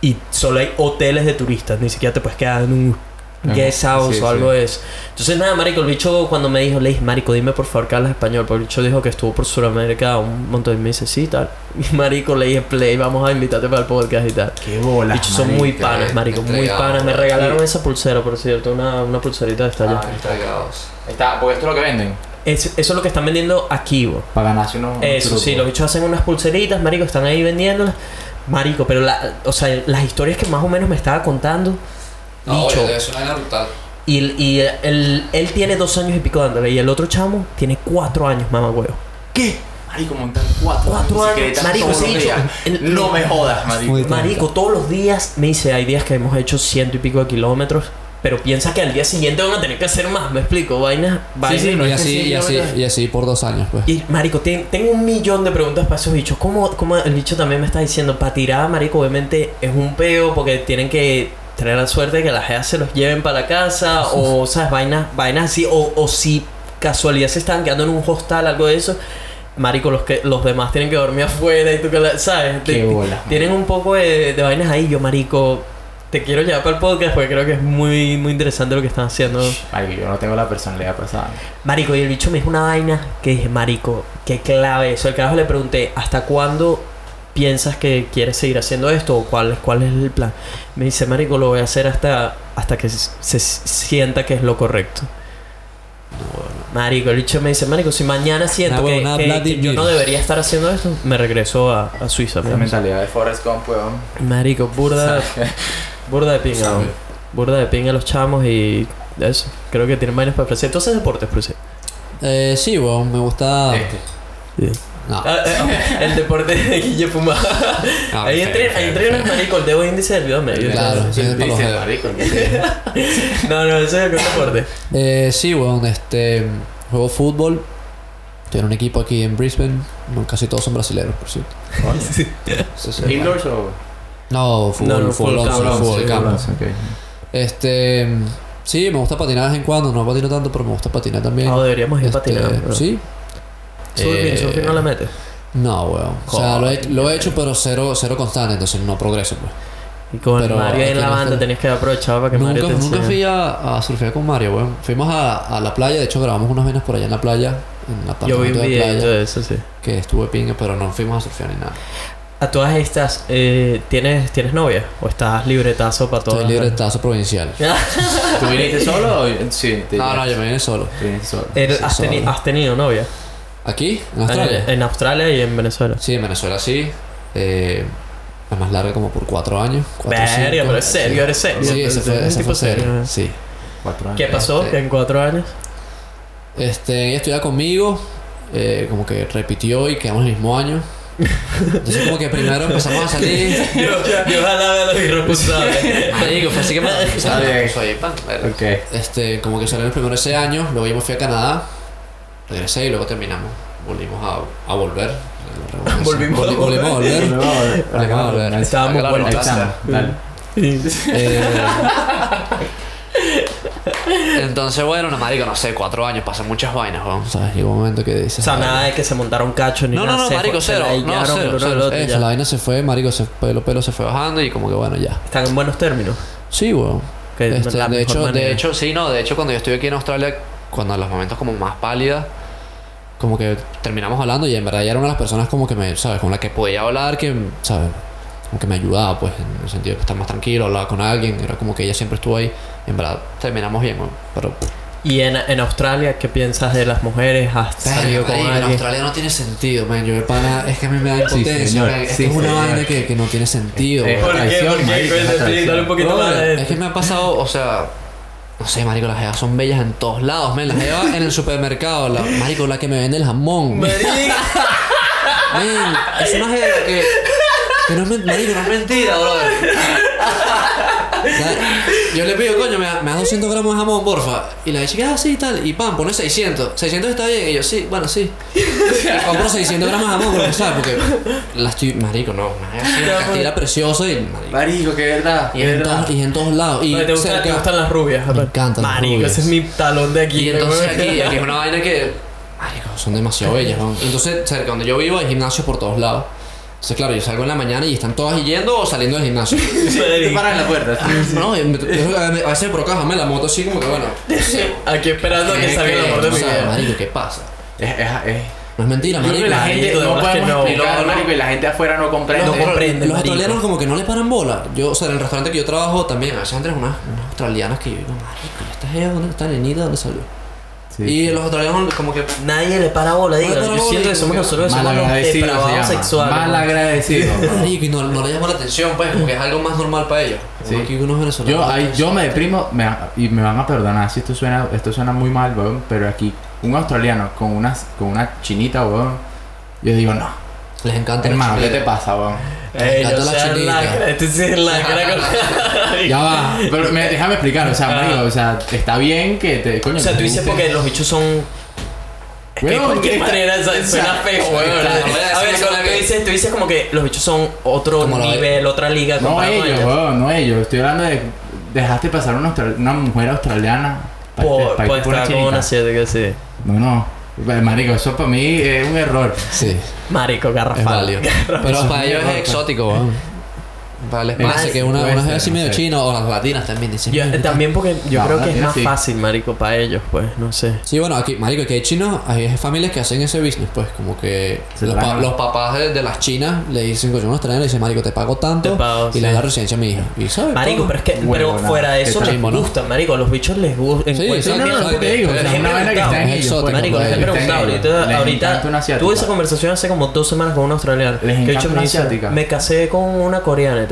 Y solo hay hoteles de turistas, ni siquiera te puedes quedar en un guest house sí, o algo sí. de eso. Entonces, nada, marico, el bicho cuando me dijo, le dije, marico, dime por favor que hablas español. Porque el bicho dijo que estuvo por Sudamérica un montón de meses y tal. Y marico, le dije, play, vamos a invitarte para el podcast y tal. Qué bola. Bichos son muy panas, marico, muy panas. Me regalaron esa pulsera, por cierto, una, una pulserita de esta allá. Ah, está, porque esto es lo que venden. Es- eso es lo que están vendiendo aquí, bo. Para ganarse unos... Eso trucos. sí, los bichos hacen unas pulseritas, marico, están ahí vendiéndolas. Marico, pero la, o sea, las historias que más o menos me estaba contando, No, bicho. oye, es una vaina brutal. Y, y él, él tiene dos años y pico dándole. Y el otro chamo tiene cuatro años, mamá huevo. ¿Qué? Marico, montan cuatro, Cuatro años, marico, días. el- No me jodas, marico. Marico, todos los días me dice, hay días que hemos hecho ciento y pico de kilómetros. Pero piensa que al día siguiente van a tener que hacer más, me explico, vainas, vainas. sí, no y es así, sí, y así, y así por dos años, pues. Y, marico, ten- tengo un millón de preguntas para esos bichos. ¿Cómo, cómo el bicho también me está diciendo? Para tirar, marico, obviamente es un peo porque tienen que tener la suerte de que las geas se los lleven para la casa o, ¿sabes? Vainas, vainas así. O, o si casualidad se están quedando en un hostal, algo de eso. Marico, los que los demás tienen que dormir afuera y tú que la- ¿sabes? Qué Tienen un poco de, de vainas ahí. Yo, marico, te quiero llevar para el podcast porque creo que es muy, muy interesante lo que están haciendo. Marico, yo no tengo la personalidad pasada. Marico, y el bicho me dijo una vaina que dije, Marico, qué clave eso. El carajo le pregunté, ¿hasta cuándo piensas que quieres seguir haciendo esto? ¿O cuál, cuál es el plan? Me dice, Marico, lo voy a hacer hasta, hasta que se, se sienta que es lo correcto. Marico, el bicho me dice, Marico, si mañana siento Nah, que, que- yo no debería estar haciendo esto, me regreso a, a Suiza. La pues. mentalidad de Forrest Gump, weón. Marico, burda, burda de pinga, weón. burda de pinga los chamos y eso. Creo que tienen vainas para ofrecer. Entonces, deportes, por sí. Eh, sí, weón, me gusta. Este. No. Ah, eh, el deporte de Guille Fumada. Ah, ahí feo, entrena, feo, ahí entrena el marico, el dedo índice del video medio. Claro, sí, es para los No, no, eso es el deporte. Eh, sí, weón, este. Juego fútbol. En un equipo aquí en Brisbane. No, casi todos son brasileños, por cierto. Sí. ¿Indoors o...? No, fútbol, No, no, fútbol, fútbol campo. Este. Sí, me gusta patinar de vez en cuando. No patino tanto, pero me gusta patinar también. No, deberíamos ir a Este, patinar. bro. Sí. Surfing, Eh, surfing no la metes. No, weón. O sea, lo he, lo he hecho, pero cero, cero constante, entonces no progreso, pues. Y con pero Mario en la banda tenías que aprovechar para que Nunca, Mario te nunca enseñe. fui a, a surfear con Mario, weón. Fuimos a, a la playa, de hecho grabamos unas venas por allá en la playa, en la Yo vi un de video playa, de eso, sí. que estuve pinga, pero no fuimos a surfear ni nada. A todas estas, eh, ¿tienes, ¿tienes novia? ¿O estás libretazo para todas? Estoy libre de tazo provincial. ¿Tú viniste solo o...? Sí, te No, no, yo me vine solo. Tú viniste solo. Eh, Sí, ¿Has, teni- solo. has tenido novia? ¿Aquí? ¿En Australia? En, en Australia y en Venezuela. Sí, en Venezuela sí. Eh, la más larga como por cuatro años. Cuatro, Verga, cinco. pero es serio, Sí. eres serio. Sí, ese fue, ese serio. serio. Sí. Cuatro años. ¿Qué pasó Este- en cuatro años? Este, ella estudiaba conmigo, eh, como que repitió y quedamos el mismo año. Entonces como que primero empezamos a salir. Yo, yo ojalá vea los irresponsables. Marico, fue así que me Está bien. pan. Este, como que salió el primero ese año, luego yo me fui a Canadá, regresé y luego terminamos. Volvimos a, a volver. Volvimos a Volvi- volvimos a volver. Volvimos a volver. Estábamos. Dale. Eh, entonces, bueno, no, marico, no sé, cuatro años, pasan muchas vainas, weón. ¿Sabes? Llegó un momento que dices... O sea, nada de que se montaron cacho ni No, nada. no, no, se marico, se cero. la No, cero, cero. y Eso, la vaina se fue, marico, se, pelo, pelo se fue bajando y como que bueno, ya. Están en buenos términos. Sí, weón. Este, de hecho, manera. de hecho, sí, no, de hecho cuando yo estuve aquí en Australia, cuando en los momentos como más pálidas, como que terminamos hablando y en verdad ella era una de las personas como que me, ¿sabes? Con la que podía hablar, que, ¿sabes? Como que me ayudaba, pues, en el sentido de estar más tranquilo, hablar con alguien, era como que ella siempre estuvo ahí, en verdad terminamos bien. Pero, Y en, en Australia, ¿qué piensas de las mujeres? ¿Has salido con Marico, en alguien? Australia no tiene sentido, man. Yo pana, es que a mí me da impotencia, man. Sí, es una vaina que, que no tiene sentido, weón. ¿Por qué? ¿Por qué? un poquito más. Es que me ha pasado, o sea, no sé, marico, las jevas son bellas en todos lados, man. Las jevas en el supermercado, la, marico, la que me vende el jamón. Marico, es una jeva que, que no es, men- marico, no es mentira, brother. Yo le pido, coño, me, da- me das 200 gramos de jamón, porfa. Y la chica, ah, sí, tal. Y pam, pone 600. 600 está bien. Y yo, sí, bueno, sí. Y compro 600 gramos de jamón, porque, ¿sabes? Porque la estoy, marico, no. Así, una castilla preciosa y, marico. Marico, que verdad. Y en, todos, y en todos lados. Y ¿Te, gustan, cerca- te gustan las rubias? Me encantan las Marico, rubias. ese es mi talón de aquí. Y entonces aquí es una vaina que. Marico, son demasiado bellas, ¿no? Entonces, cerca donde yo vivo hay gimnasios por todos lados. Entonces, claro, yo salgo en la mañana y están todas yendo o saliendo del gimnasio. Te paras en la puerta. no, y me- yo a veces por acá la moto así como que bueno. Aquí esperando a que es salga el amor de o mi sea, vida. marico, ¿qué pasa? Es, es, es. No es mentira, Yo creo marico. que la gente de no verdad podemos que no. explicar, Y luego, marico, y la gente afuera no comprende. No comprende, Los marico. australianos como que no le paran bola. Yo, o sea, en el restaurante que yo trabajo también, a veces entran unas, unas australianas que yo digo, marico, ¿y esta jeva dónde está nenita? ¿Dónde salió? Sí. Y los australianos como que Nadie le para bola, para Yo siento que y somos como que nosotros que somos los depravados sexuales. Mal agradecido. Y no, no le llama la atención, pues, porque es algo más normal para ellos. Como Sí. aquí unos venezolanos. Yo, ahí, yo me deprimo me- y me van a perdonar si esto suena, esto suena muy mal, weón, pero aquí un australiano con una, con una chinita, weón, yo digo, no, Les encanta hermano, ¿qué te pasa, weón? Ey, Gato yo la sea sí con- Ya va, pero me, déjame explicar, o sea, marico, o sea, está bien que te, coño, O sea, tú dices porque los bichos son. Cualquier esta- manera suena feo, a ver, cuando que- tú dices, tú dices como que los bichos son otro nivel, otra liga. No ellos, weón, no ellos, estoy hablando de dejaste pasar una, una mujer australiana Por, pa- estar con una asiática, sí. No, no, marico, eso para mí es un error. Sí, Marico, es garrafal. Pero para ellos es exótico, weón. Parece Es- que una, puede una ser, jeva así no medio sé. china o las latinas también dicen. Yo- "Mira, también porque yo No, creo que es más sí. fácil, marico, para ellos, pues, no sé. Sí, bueno, aquí, marico, aquí hay chinos, hay familias que hacen ese business, pues, como que los, pa- los papás de, de las chinas le dicen, coño, unos traen, le dicen, marico, te pago tanto Te pago, y le sí. das la residencia a mi hija. Y sabes, Marico, pero es que, Huevo, pero nada. fuera de eso les ¿no? gusta, marico, a los bichos les gusta. Sí, encuentran- exacto, no, no, te digo, es una vaina que está en ellos. pues, Marico, les he preguntado ahorita, tuve esa conversación hace como dos semanas con un australiano. Les que encanta una asiática. me casé con una coreana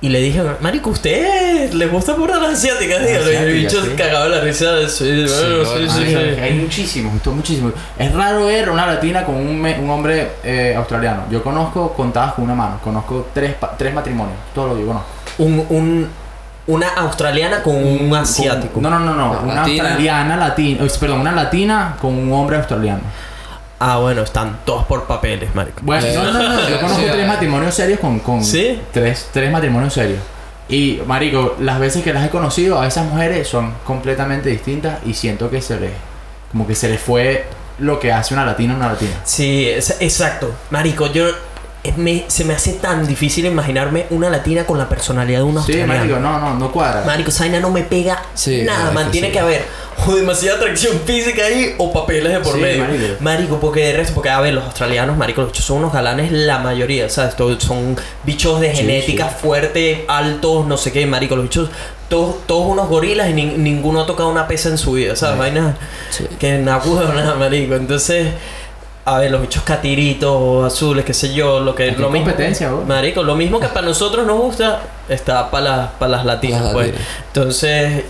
y le dije, Marico, ¿usted le gusta por las asiáticas? Dígalo. Y el bicho cagaba la risa de sí, bueno, sí, sí, sí. Hay muchísimos, esto muchísimos. Es raro ver una latina con un, me- un hombre eh, australiano. Yo conozco contadas con una mano. Conozco tres, tres matrimonios. Todo lo yo conozco. Un, un, una australiana con un asiático. Con- no, no, no, no. No, una latina. australiana latina. Perdón, una latina con un hombre australiano. Ah, bueno, están todos por papeles, marico. Bueno, no, no, no. Yo conozco tres eh. matrimonios serios con. con ¿Sí? Tres, tres matrimonios serios. Y, marico, las veces que las he conocido, a esas mujeres son completamente distintas y siento que se les. Como que se les fue lo que hace una latina a una latina. Sí, es- exacto. Marico, yo... me- se me hace tan difícil imaginarme una latina con la personalidad de una Sí, australiana. marico, no, no, no cuadra. Marico, esa vaina no me pega Sí, nada, man. que Tiene sí. que haber o demasiada atracción física ahí o papeles de por Sí, medio. marico. porque de resto, porque a ver, los australianos, marico, los son unos galanes la mayoría, ¿sabes? Todos son bichos de Sí, genética sí. fuerte, altos, no sé qué, marico. Los bichos, todos, todos unos gorilas y nin- ninguno ha tocado una pesa en su vida, ¿sabes? Sí. Vainas Sí. que nada, nada, marico. Entonces, a ver, los bichos catiritos, azules, qué sé yo, lo que Aquí lo mismo. competencia, bro. Marico, lo mismo que para nosotros nos gusta, está para las, para las latinas, Las pues. latinas. Entonces,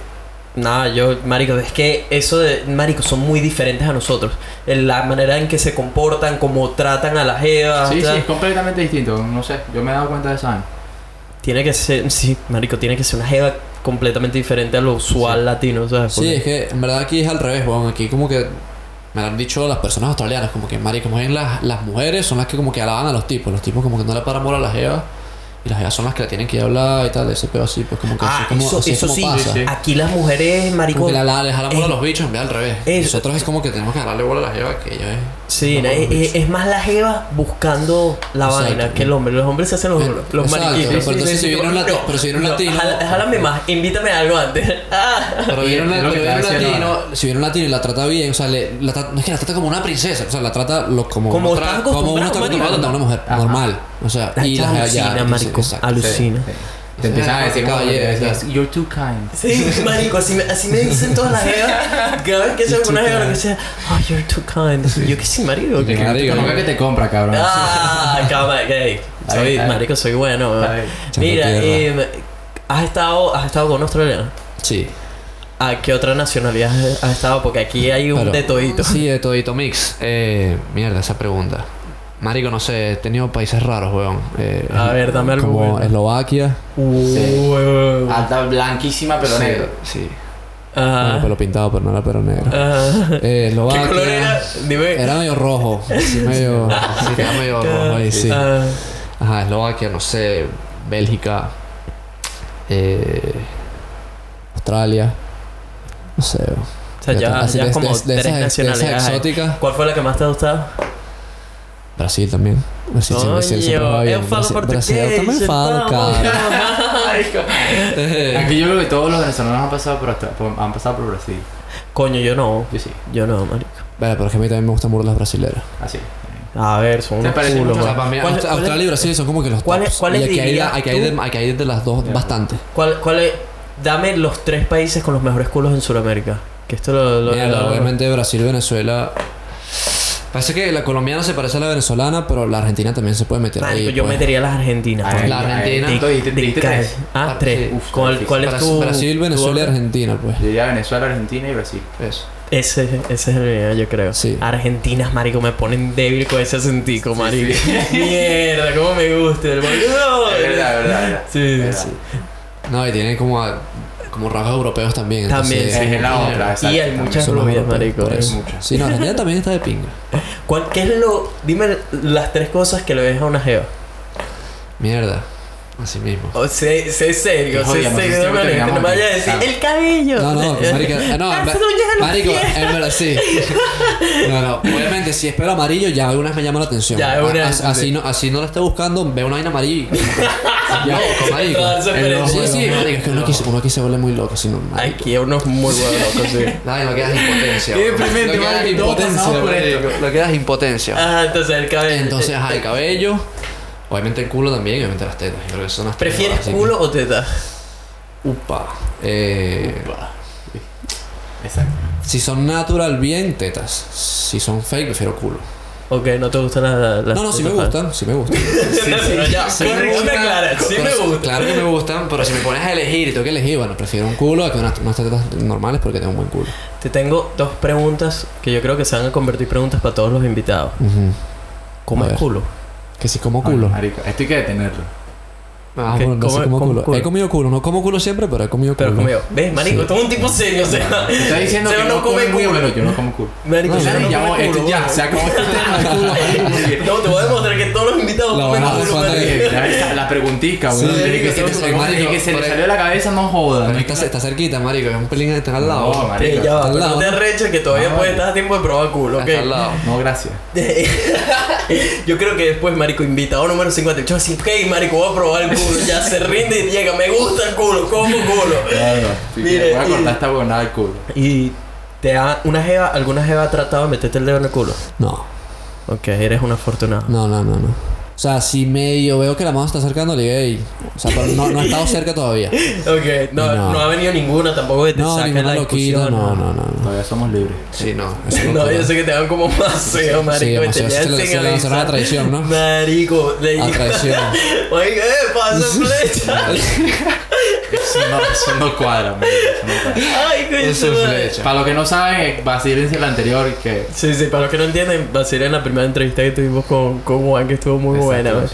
nada, yo, marico, es que eso de, marico, son muy diferentes a nosotros. En la manera en que se comportan, cómo tratan a las jevas, Sí, sí, es completamente distinto. No sé, yo me he dado cuenta de eso. Tiene que ser, sí, marico, tiene que ser una jeva completamente diferente a lo usual latino, ¿sabes? Sí, es que en verdad aquí es al revés, weón. Aquí como que me lo han dicho las personas australianas, como que marico, más bien las, las mujeres son las que como que alaban a los tipos. Los tipos como que no le paran bola a las jevas. Y las jevas son las que la tienen que hablar y tal, ese pedo así, pues como que así Ah, es como, eso, así es eso como sí, pasa. aquí las mujeres, marico, Como que la, la, les jalamos bola a los bichos en vez al revés. eso. Nosotros es como que tenemos que darle bola a las jevas que ella es. Sí, No, es, es- es más la jeva buscando la Exacto. vaina que el hombre. Los hombres se hacen los, los mariquitos. pero entonces si viene un lati- pero si viene un latino- Jálame más, invítame a algo antes. Ah. Pero una- lo que pero decía, latino, si viene un latino y la trata bien, o sea, le, la no es que la trata como una princesa, o sea, la trata lo, como, Como tra- como uno está acostumbrado, acostumbrado a tratar a una mujer Ajá. normal. O sea, La y la alucina, marico, exacto. alucina. Sí, sí. Te empiezan a decir como que Caballero, decías, you're too kind. Sí, marico, así me, así me dicen todas las jevas. Cada vez que se con una jeva, lo que sea, oh, you're too kind. Yo que sí, marico. Que que- marico, Conozca que te compra, cabrón. Ah, calma, gay. Soy, marico, soy bueno. Mira, eh, ¿has, estado, ¿has estado con un australiano? Sí. ¿A qué otra nacionalidad has has estado? Porque aquí hay un Pero- de todito. Sí, de todito mix. Eh, mierda, esa pregunta. Marico, no sé, he tenido países raros, weón. Eh, A ver, dame algo Como bueno. Eslovaquia. Uh, Alta, blanquísima, pero Sí, negro. Sí. ah, Bueno, pelo pintado, pero no era pelo negro. ah. Eh, ¿Qué Eslovaquia. color era? Dime. Era medio rojo. así medio. Sí, era medio rojo ahí, sí. Ajá, Eslovaquia, no sé. Bélgica. Eh, Australia. No sé. weón. o sea, ya, Así ya como de- de tres esas- de nacionalidades. esas exóticas. ¿Cuál fue la que más te ha gustado? Brasil también. Brasil siempre, Brasil siempre Coño, va bien. eu falo Brasil, português, Brasil, eu também falo, cara. Aquí yo creo que todos los venezolanos han pasado por, hasta- por- han pasado por Brasil. Coño, yo no. Yo sí, Yo no, marico. Bueno, pero es que a mí también me gustan mucho las brasileras. así. A ver, son ¿Te unos culos, mucho? O sea, para mí ¿Cuál- cuál es- Australia y Brasil son como que los ¿Cuál es- tops. cuál aquí hay, aquí, hay de, aquí hay de las dos bastante. ¿Cuál, cuál es? Dame los tres países con los mejores culos en Sudamérica. Que esto lo... lo, Mierda, lo- obviamente Brasil y Venezuela. Parece que la colombiana se parece a la venezolana, pero la argentina también se puede meter Marico, ahí. yo pues. metería las argentinas. Ay. La Argentina. ay, tres. Ah, Ah, tres. sí. Uf, ¿Cuál, es Brasil, tu...? Brasil, Venezuela y? Argentina, pues. Yo diría Venezuela, Argentina y Brasil. Eso. Ese, ese es el mío, yo creo. Sí. Argentinas, marico, me ponen débil con ese acentico, marico. sí. Mierda, cómo me gusta el marico. No, Es verdad, es verdad, verdad. Sí, Es sí. verdad. No, y tienen como, a- como rasgos europeos también. También, entonces, sí. Es la otra, exacto. Y hay también. muchas rubias, marico. Sí, no, Argentina también está de pinga. ¿Cuál, ¿Qué es lo...? Dime las tres cosas que le ves a una jeva. Mierda. Así mismo. O sé, sé serio, sé no serio. si No, me me terminamos vaya a decir Ah. el cabello. No, no, que marica. eh, No, los marico, en verdad, sí. No, no. Obviamente, si es pelo amarillo, ya algunas me llama la atención. Ya, A- una- as- así, no, así no la esté buscando, veo una vaina amarilla. y- Ya, con marico. No, es Sí, sí, marico. Es que uno aquí, uno aquí se vuelve muy loco, si no, marico. Aquí hay unos muy buenos locos, sí. Ay, lo que das es impotencia. Qué deprimente, Lo que das es marico, todos impotencia. Lo que das es impotencia. Ah, entonces el cabello. Entonces, ajá, el cabello. Obviamente el culo también y obviamente las tetas. Yo creo que son las tres ¿Prefieres así que- culo o teta? Upa. Eh, Exacto. si son natural, bien, tetas. Si son fake, prefiero culo. Ok, no te gustan las. las No, no, sí me tetas gustan, sí me gustan. no, ya, Sí me gustan. Sí me Pero-. Claro que me gustan, pero si me pones a elegir y tengo que elegir, bueno, prefiero un culo a que unas, unas tetas normales porque tengo un buen culo. Te tengo dos preguntas que yo creo que se van a convertir preguntas para todos los invitados. ¿Cómo A es ver. culo? Que si como culo. esto hay que detenerlo. Ah, bueno, no sé ¿Cómo- como culo. culo? He comido culo, no como culo siempre, pero he comido Pero culo. como yo, ¿ves, marico? Sí. Tú eres un tipo serio, o sea. Te está diciendo que no no come culo, culo. pero yo no como culo. Marico, No, ya, no ya, esto bueno. se acabó este tema de culo, marico, No, te voy a demostrar que todos los invitados La comen culo, marico. La preguntica, Sí, que se sí, que se le salió de la cabeza, no joda. Pero está, está cerquita, marico, es un pelín está al lado. No, marico. Ya va, Al pero lado, no te arreches que todavía puedes estar a tiempo de probar culo, ¿ok? Está al lado. No, gracias. Yo creo que después, marico, invitado número 58, así, ok, marico, voy a probar el culo. Ya se rinde y llega, me gusta el culo, como culo. Claro. Mire, voy a y- cortar esta huevonada del culo. Y te ha, una jeva, alguna jeva ha tratado de meterte el dedo en el culo. No, Ok, eres un afortunado. no, no, no, no. O sea, si medio veo que la mano está acercando, le digo, "Ey". O sea, pero no, no he estado cerca todavía. Ok, no, no. No. ha venido ninguna tampoco que te No, ninguna la loquita, discusión. no, no, no. no. Todavía somos libres. Sí, no. eso es No, locura. yo sé que te dan como más feo, marico. Sí, y te demasiado. llevan Se le- se le traición, ¿no? Marico, le A traición. Oye, ¿qué pasa, flecha? Eso no, eso no cuadra, marico, eso no cuadra. Ay, coño, Eso es flecha. Para los que no saben, vacílense el anterior que... Sí, sí, para los que no entienden, ser en la primera entrevista que tuvimos con, con Juan, que estuvo muy buena. man.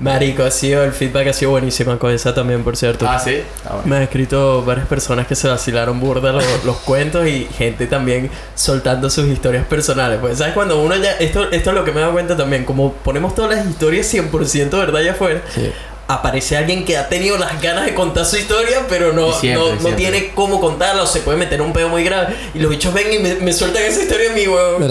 Marico, ha sido, el feedback ha sido buenísimo con esa también, por cierto. Ah, sí. Ah, bueno. Me han escrito varias personas que se vacilaron burda los, los cuentos y gente también soltando sus historias personales. Pues, ¿sabes? Cuando uno ya. Esto, esto es lo que me he dado cuenta también. Como ponemos todas las historias 100% verdad allá afuera, Sí. Aparece alguien que ha tenido las ganas de contar su historia, pero no, siempre, no, no tiene cómo contarla o se puede meter un pedo muy grave. Y los bichos ven y me, me sueltan esa historia a mí, weón.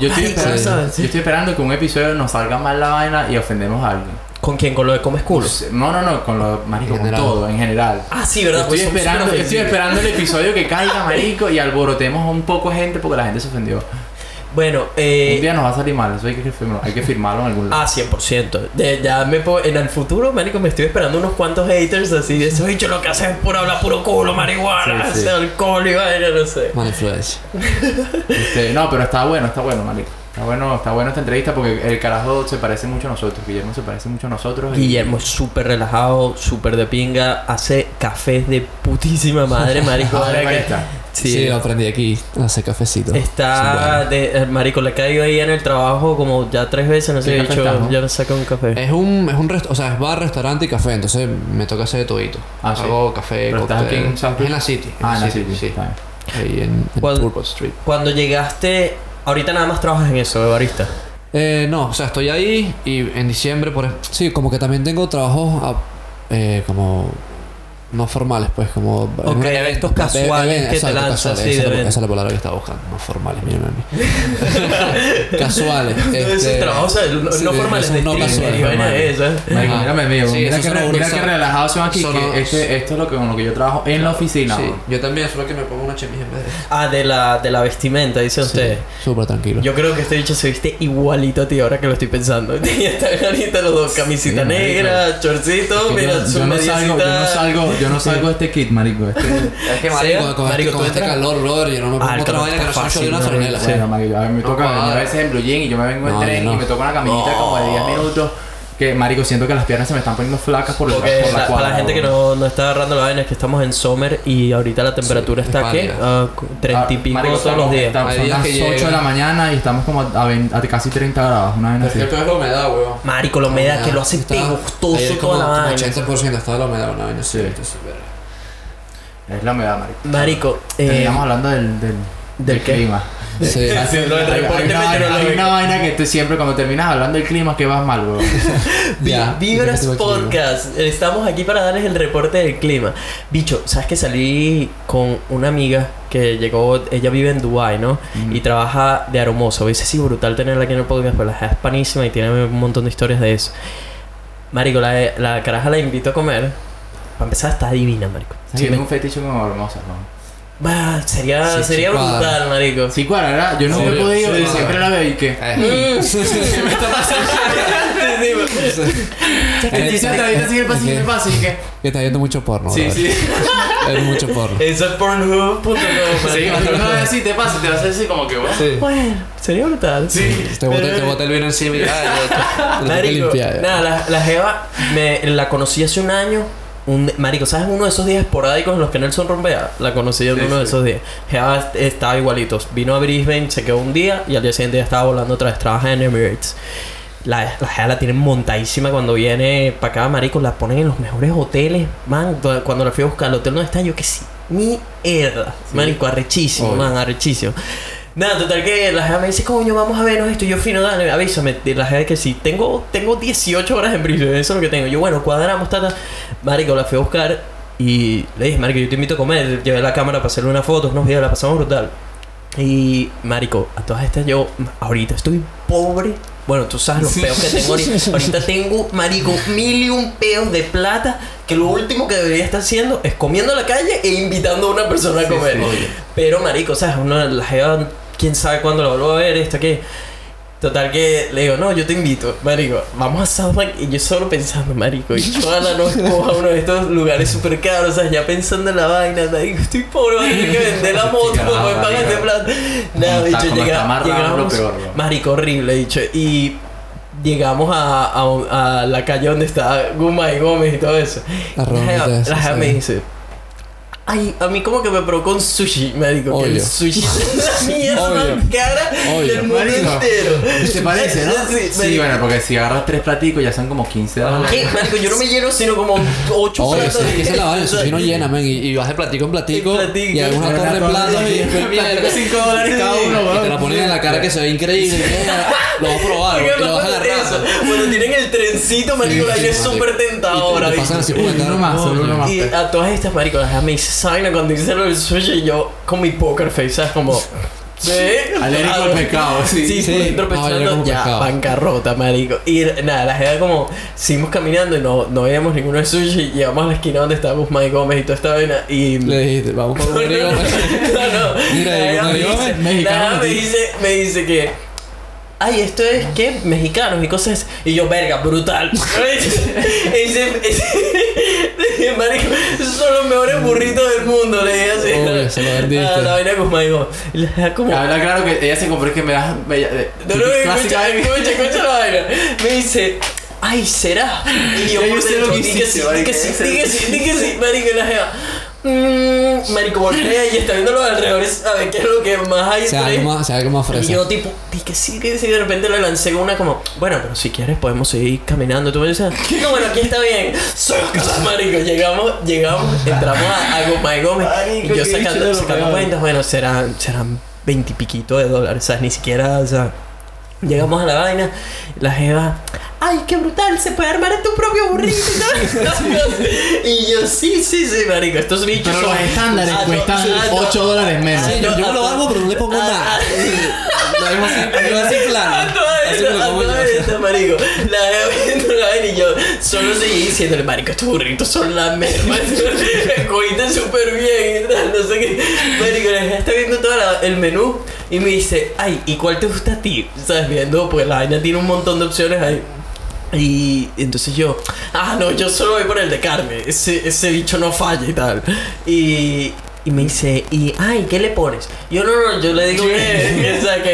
Yo estoy, esperando, ¿sabes? yo estoy esperando que un episodio nos salga mal la vaina y ofendemos a alguien. ¿Con quién? ¿Con lo de comes culo? No, no, no, con lo marico, con todo, en general. Ah, sí, ¿verdad? Estoy Pues esperando, estoy esperando el episodio que caiga, marico, y alborotemos un poco gente porque la gente se ofendió. Bueno, Un eh. día nos va a salir mal, eso hay que firmarlo, hay que firmarlo en algún lado. Ah, 100%. De, ya me puedo- en el futuro, marico, me estoy esperando unos cuantos haters así de esos bichos lo que hacen es por hablar puro culo, marihuana, Sí, alcohol y vaina, no sé. Influencia. Este, no, pero está bueno, está bueno, marico. Está bueno, está bueno esta entrevista porque el carajo se parece mucho a nosotros. Guillermo se parece mucho a nosotros. y- Guillermo es súper relajado, súper de pinga, hace cafés de putísima madre, marico. Ah, ahora que-. Sí, Sí, lo aprendí aquí. Hace cafecito. Está Sí, de, el marico, le he caído ahí en el trabajo como ya tres veces, no sé, ¿Qué he dicho, estás, no? ya me saca un café. Es un, es un rest o sea, es bar, restaurante y café, entonces me toca hacer de todito. Ah, sí. Hago café, Pero estás cóctel. aquí en South Es en la City. Ah, en la City, City, sí. está. Ahí en, en ¿Cuál- Turbot Street. Cuando llegaste, ahorita nada más trabajas en eso, de barista. Eh, no, o sea, estoy ahí y en diciembre, por ej- Sí, como que también tengo trabajos eh, como. No formales, pues, como. Ok, eh, eventos eh, casuales eh, que te lanzas, casuales, sí, esa, es esa es la palabra que estaba buscando. No formales, mírenme a mí. casuales. Este, trabajos, o sea, no, sí, no formales, de no casuales, vaina Ajá. mírame. Sí, mira que, mira que relajados son aquí. son que este, esto es lo que, con lo que yo trabajo en la oficina. Sí, yo también, solo que me pongo una chemise en vez de. Ah, de la, de la vestimenta, dice usted. Sí, Súper tranquilo. Yo creo que este dicho se viste igualito a ti ahora que lo estoy pensando. Y están ahorita los dos, camisita negra, chorcito, mira, su salgo, yo no mediecita. salgo, yo no salgo de este kit, marico. Este, Es que, marico, con, marico, este, con este calor, brother, yo no me Ah, pongo el otra vaina que no sea un short y una franela. Sí. Bueno, marico, a mí me No, toca venir a veces en blue jean y yo me vengo en No, tren no. y me toca una caminita No. como de 10 minutos. Que, marico, siento que las piernas se me están poniendo flacas por, el, por Porque la la- cuadra. para la gente que no, no está agarrando la vaina es que estamos en summer y ahorita la temperatura Sí, está. Ah, cu- treinta y Ah, pico marico, todos los días. estamos- son días las que 8 de la mañana y estamos como a, 20 a casi 30 grados. Una vaina así. es la humedad, weón. Marico, la humedad que lo hace Está- pegostoso toda la vaina. 80% está de la humedad, una vaina así. Sí. Es la humedad, marico. Marico, eh, Estamos hablando del, del, ¿del clima. Sí, del Hay, reporte hay una, vaina- hay una vaina que tú siempre cuando terminas hablando del clima que vas mal, bro. Vi- Ya, Vibras. Podcast. Estamos aquí para darles el reporte del clima. Bicho, ¿sabes que salí con una amiga que llegó, ella vive en Dubai, ¿no? Ujú. Y trabaja de aromoso. Dice, sí, brutal tenerla aquí en el podcast, pero la es panísima y tiene un montón de historias de eso. Marico, la, la caraja la invito a comer. Para empezar, está divina, marico. Sí, me- un fetiche con hermosa, ¿no? Bah, sería, Sí, sería sí, brutal, marico. Sí, cuadra, ¿verdad? Yo nunca he Sí, podido sí, y sí. siempre la veo y que... Mm. Que dice ahorita sigue el paso y me y que... que está viendo mucho porno. Sí, sí. Es mucho porno. Eso es pornhub.com. Sí, ve así te pasa y te vas a así como que... bueno. Sí. Bueno, sería brutal. Sí. Te boté, te boté el vino encima y lo ya. nada, la, la Jeva me, la conocí hace un año. Un, marico, ¿sabes uno de esos días esporádicos en los que Nelson rompea? La conocí en Sí, uno de sí. esos días. Jeva estaba igualitos. Vino a Brisbane, se quedó un día y al día siguiente ya estaba volando otra vez. Trabaja en Emirates. La, la Jeva la tienen montadísima cuando viene para acá, marico. La ponen en los mejores hoteles. Man, do- cuando la fui a buscar al hotel donde está, yo que sí. Mierda. Marico, arrechísimo, Obvio. man, arrechísimo. Nada, total que la jefa me dice, coño, vamos a vernos esto. Y yo, fino, dale, avísame. Y la jefa que sí, tengo, tengo 18 horas en Brisbane, eso es lo que tengo. Yo, bueno, cuadramos, tata. Marico, la fui a buscar y le dije, Marico, yo te invito a comer. Llevé la cámara para hacerle unas fotos, unos videos, la pasamos brutal. Y, Marico, a todas estas yo, ahorita estoy pobre. Bueno, tú sabes los peos que tengo ahorita. Ahorita tengo, marico, mil y un peos de plata que lo último que debería estar haciendo es comiendo en la calle e invitando a una persona a comer. Pero, marico, ¿sabes? Uno, la jeva, quién sabe cuándo la vuelvo a ver, esto que... Total que le digo, no, yo te invito, marico, vamos a South Bank y yo solo pensando, marico, y ojalá no escoja uno de estos lugares súper caros, o sea, ya pensando en la vaina, marico, estoy pobre, voy a tener que vender la moto Carajo, para poder pagar este plata. Nada, dicho, llegamos, lo peor, marico, horrible, dicho, y llegamos a, a, a la calle donde está Guma y Gómez y todo eso. La La me dice, ay, a mí como que me provocó un sushi, marico, que el Obvio. sushi es la mierda Obvio. más cara Obvio. del mundo Marico, entero. ¿Te parece, no? Sí, Sí, bueno, porque si agarras tres platicos ya son como 15 dólares. ¿Qué? Marico, yo no me lleno sino como 8 Oye, platos. sí, esa es la vaina, el sushi no llena, men, y, y vas de platico en platico, platico. y hay una torre de platos y después mierda. 5 dólares cada uno, Y te la ponen en la cara que se ve increíble. Lo vas a probar, lo vas a agarrar. Cuando tienen el trencito, marico, Sí, la vaina es súper tentadora, pasan así uno más, solo uno más. Y a todas estas, marico, la jeva ¿saben? Cuando dice lo del sushi, yo con mi poker face, ¿sabes? Como... ¿Ve? Alérgico al pecado, sí. Sí, Sí. como ya, pescado. bancarrota, marico. Y nada, la jeva como, seguimos caminando y no, no veíamos ninguno de sushi. Llegamos a la esquina donde estaba Guzmán y Gómez y toda esta vaina. Y... Le dijiste, vamos por un río. no, no. Mira, mexicano, me sí. dice, me dice que. Ay, esto es qué? Mexicanos y cosas. Y yo, verga, brutal. marico, esos son los mejores burritos del mundo, le dije así. Obvio, se lo vendiste. Ah, la vaina como. Habla claro que ella se compró es que me das. me- eh, No, no, escucha, escucha, escucha la vaina. Me dice, ay, ¿será? Y yo por dentro, lo que di que sí, di que sí, di que que sí, que marico, la jeva. Mmm, marico, voltea y está viendo los alrededores a ver qué es lo que más hay Se por ahí. algo más, algo más Y fresa. yo tipo, di que sí, que sí, de repente le lancé una como, bueno, pero si quieres podemos seguir caminando. Tú me dices, no, bueno, aquí está bien. Socas, marico, llegamos, llegamos, entramos a, a Goma y Gómez. Y yo sacando, sacando cuentas, bueno, serán, serán veintipiquito de dólares, ¿sabes? Ni siquiera, o sea, llegamos a la vaina, la jeva, ay, qué brutal, se puede armar en tu propio burrito y tal. y yo, sí, sí, sí, marico, estos bichos Pero son- los estándares Ah, no, cuestan ah, no. 8 dólares menos. Ah, Sí, yo, yo lo hago, pero no le pongo Ah, nada. ah. Lo así, plano. A a marico. La veo viendo la vaina y yo solo seguí diciéndole, marico, estos burritos son la merma. Cogiste súper bien y tal, no sé qué. Marico, la está viendo todo el menú y me dice, ay, ¿y cuál te gusta a ti? ¿Sabes? Viendo, pues la vaina tiene un montón de opciones ahí. Y entonces yo, ah, no, yo solo voy por el de carne. Ese, ese bicho no falla y tal. Y, y me dice, y, ay, ¿qué le pones? Yo no, no, yo le digo que, o sea, que,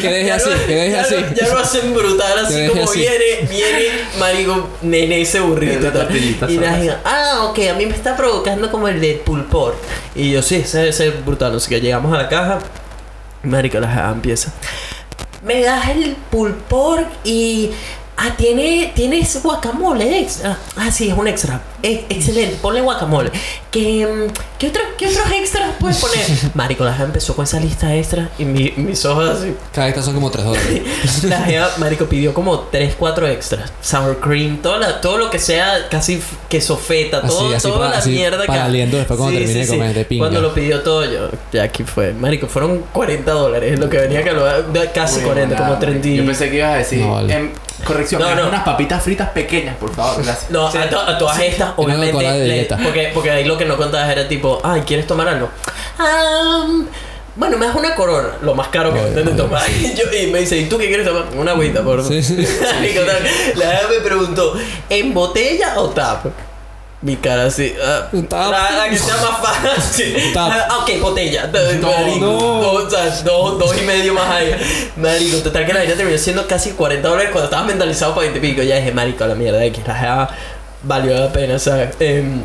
Que- deje así, lo- que deje ya así. lo- Ya lo hacen brutal, así como viene, viene, marico, nene, ese burrito y la diga, ah, ok, a mí me está provocando como el de pulpor. Y yo, sí, ese es brutal. Así que llegamos a la caja, marico, la empieza. Me das el pulpor y. Ah, tiene, tienes guacamole extra. Ah, sí, es un extra. Eh, excelente, ponle guacamole. ¿Qué, mm, ¿qué, otro- ¿Qué otros extras puedes poner? Marico, la jeva empezó con esa lista extra y mi- mis ojos así. Cada extra son como 3 dólares. La jeva, marico, pidió como 3, 4 extras. Sour cream, toda la- todo lo que sea casi queso feta, todo, Así, así toda para- la así mierda que... para aliento después cuando termine de comer, de pinga. Cuando lo pidió todo yo, ya aquí fue. Marico, fueron 40 dólares, lo que venía que lo casi Uy, 40, nada, como 30 y- Yo pensé que ibas a decir. No, vale. em, corrección, No, me no. unas papitas fritas pequeñas, por favor, gracias. No, a, to- a todas estas, Y una obviamente. Le- porque, porque ahí lo que no contabas era tipo, ay, ¿quieres tomar algo? Ah, bueno, me das una corona, lo más caro que obvio, tomar. Y, yo- y me dice, ¿y tú qué quieres tomar? Una agüita, por favor. Sí, sí. La me preguntó, ¿en botella o tap? Mi cara así, Tap. La, la que sea más fácil. Ah, ok, botella. Marico, no. Dos, o sea, dos, dos y medio más ahí. Marico, total que la vida terminó siendo casi 40 dólares cuando estaba mentalizado para 20 y pico. Ya dije, marico, a la mierda, de que la jeva valió la pena, ¿sabes? Em,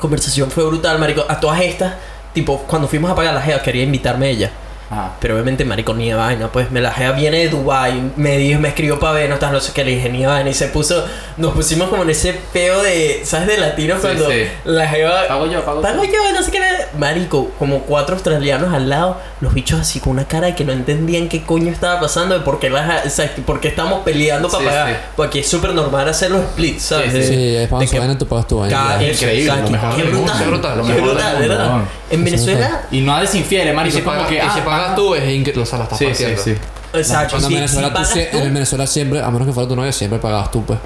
conversación fue brutal, marico. A todas estas, tipo, cuando fuimos a pagar la jeva, quería invitarme ella. Ajá. Pero obviamente, marico, ni de vaina. Pues me la jeva viene de Dubai Me dijo, me escribió para ver, no estás, no sé qué. Le dije, ni de vaina. Y se puso, nos pusimos como en ese peo de, ¿sabes? De latinos Sí, cuando sí. la jeva Pago yo, pago Pago yo. yo, no sé qué. Marico, como cuatro australianos al lado, los bichos así con una cara de que no entendían qué coño estaba pasando, de por qué, las, o sea, por qué estamos peleando para Sí, pagar. sí. Porque es súper normal hacer los splits, ¿sabes? Sí, De- Sí, es que- vaina, tú pagas tu vaina. Increíble, lo que- mejor qué brutal, brutal, lo mejor brutal, del mundo, ¿verdad? En Venezuela, Y no desinfiere, Y marico, es como que. Pagas tú, es increíble. O sea, la estás Sí, sí, partiendo. sí. exacto, Cuando en, Venezuela, si tú, sie- en Venezuela siempre, a menos que fuera tu novia, siempre pagabas tú, pues.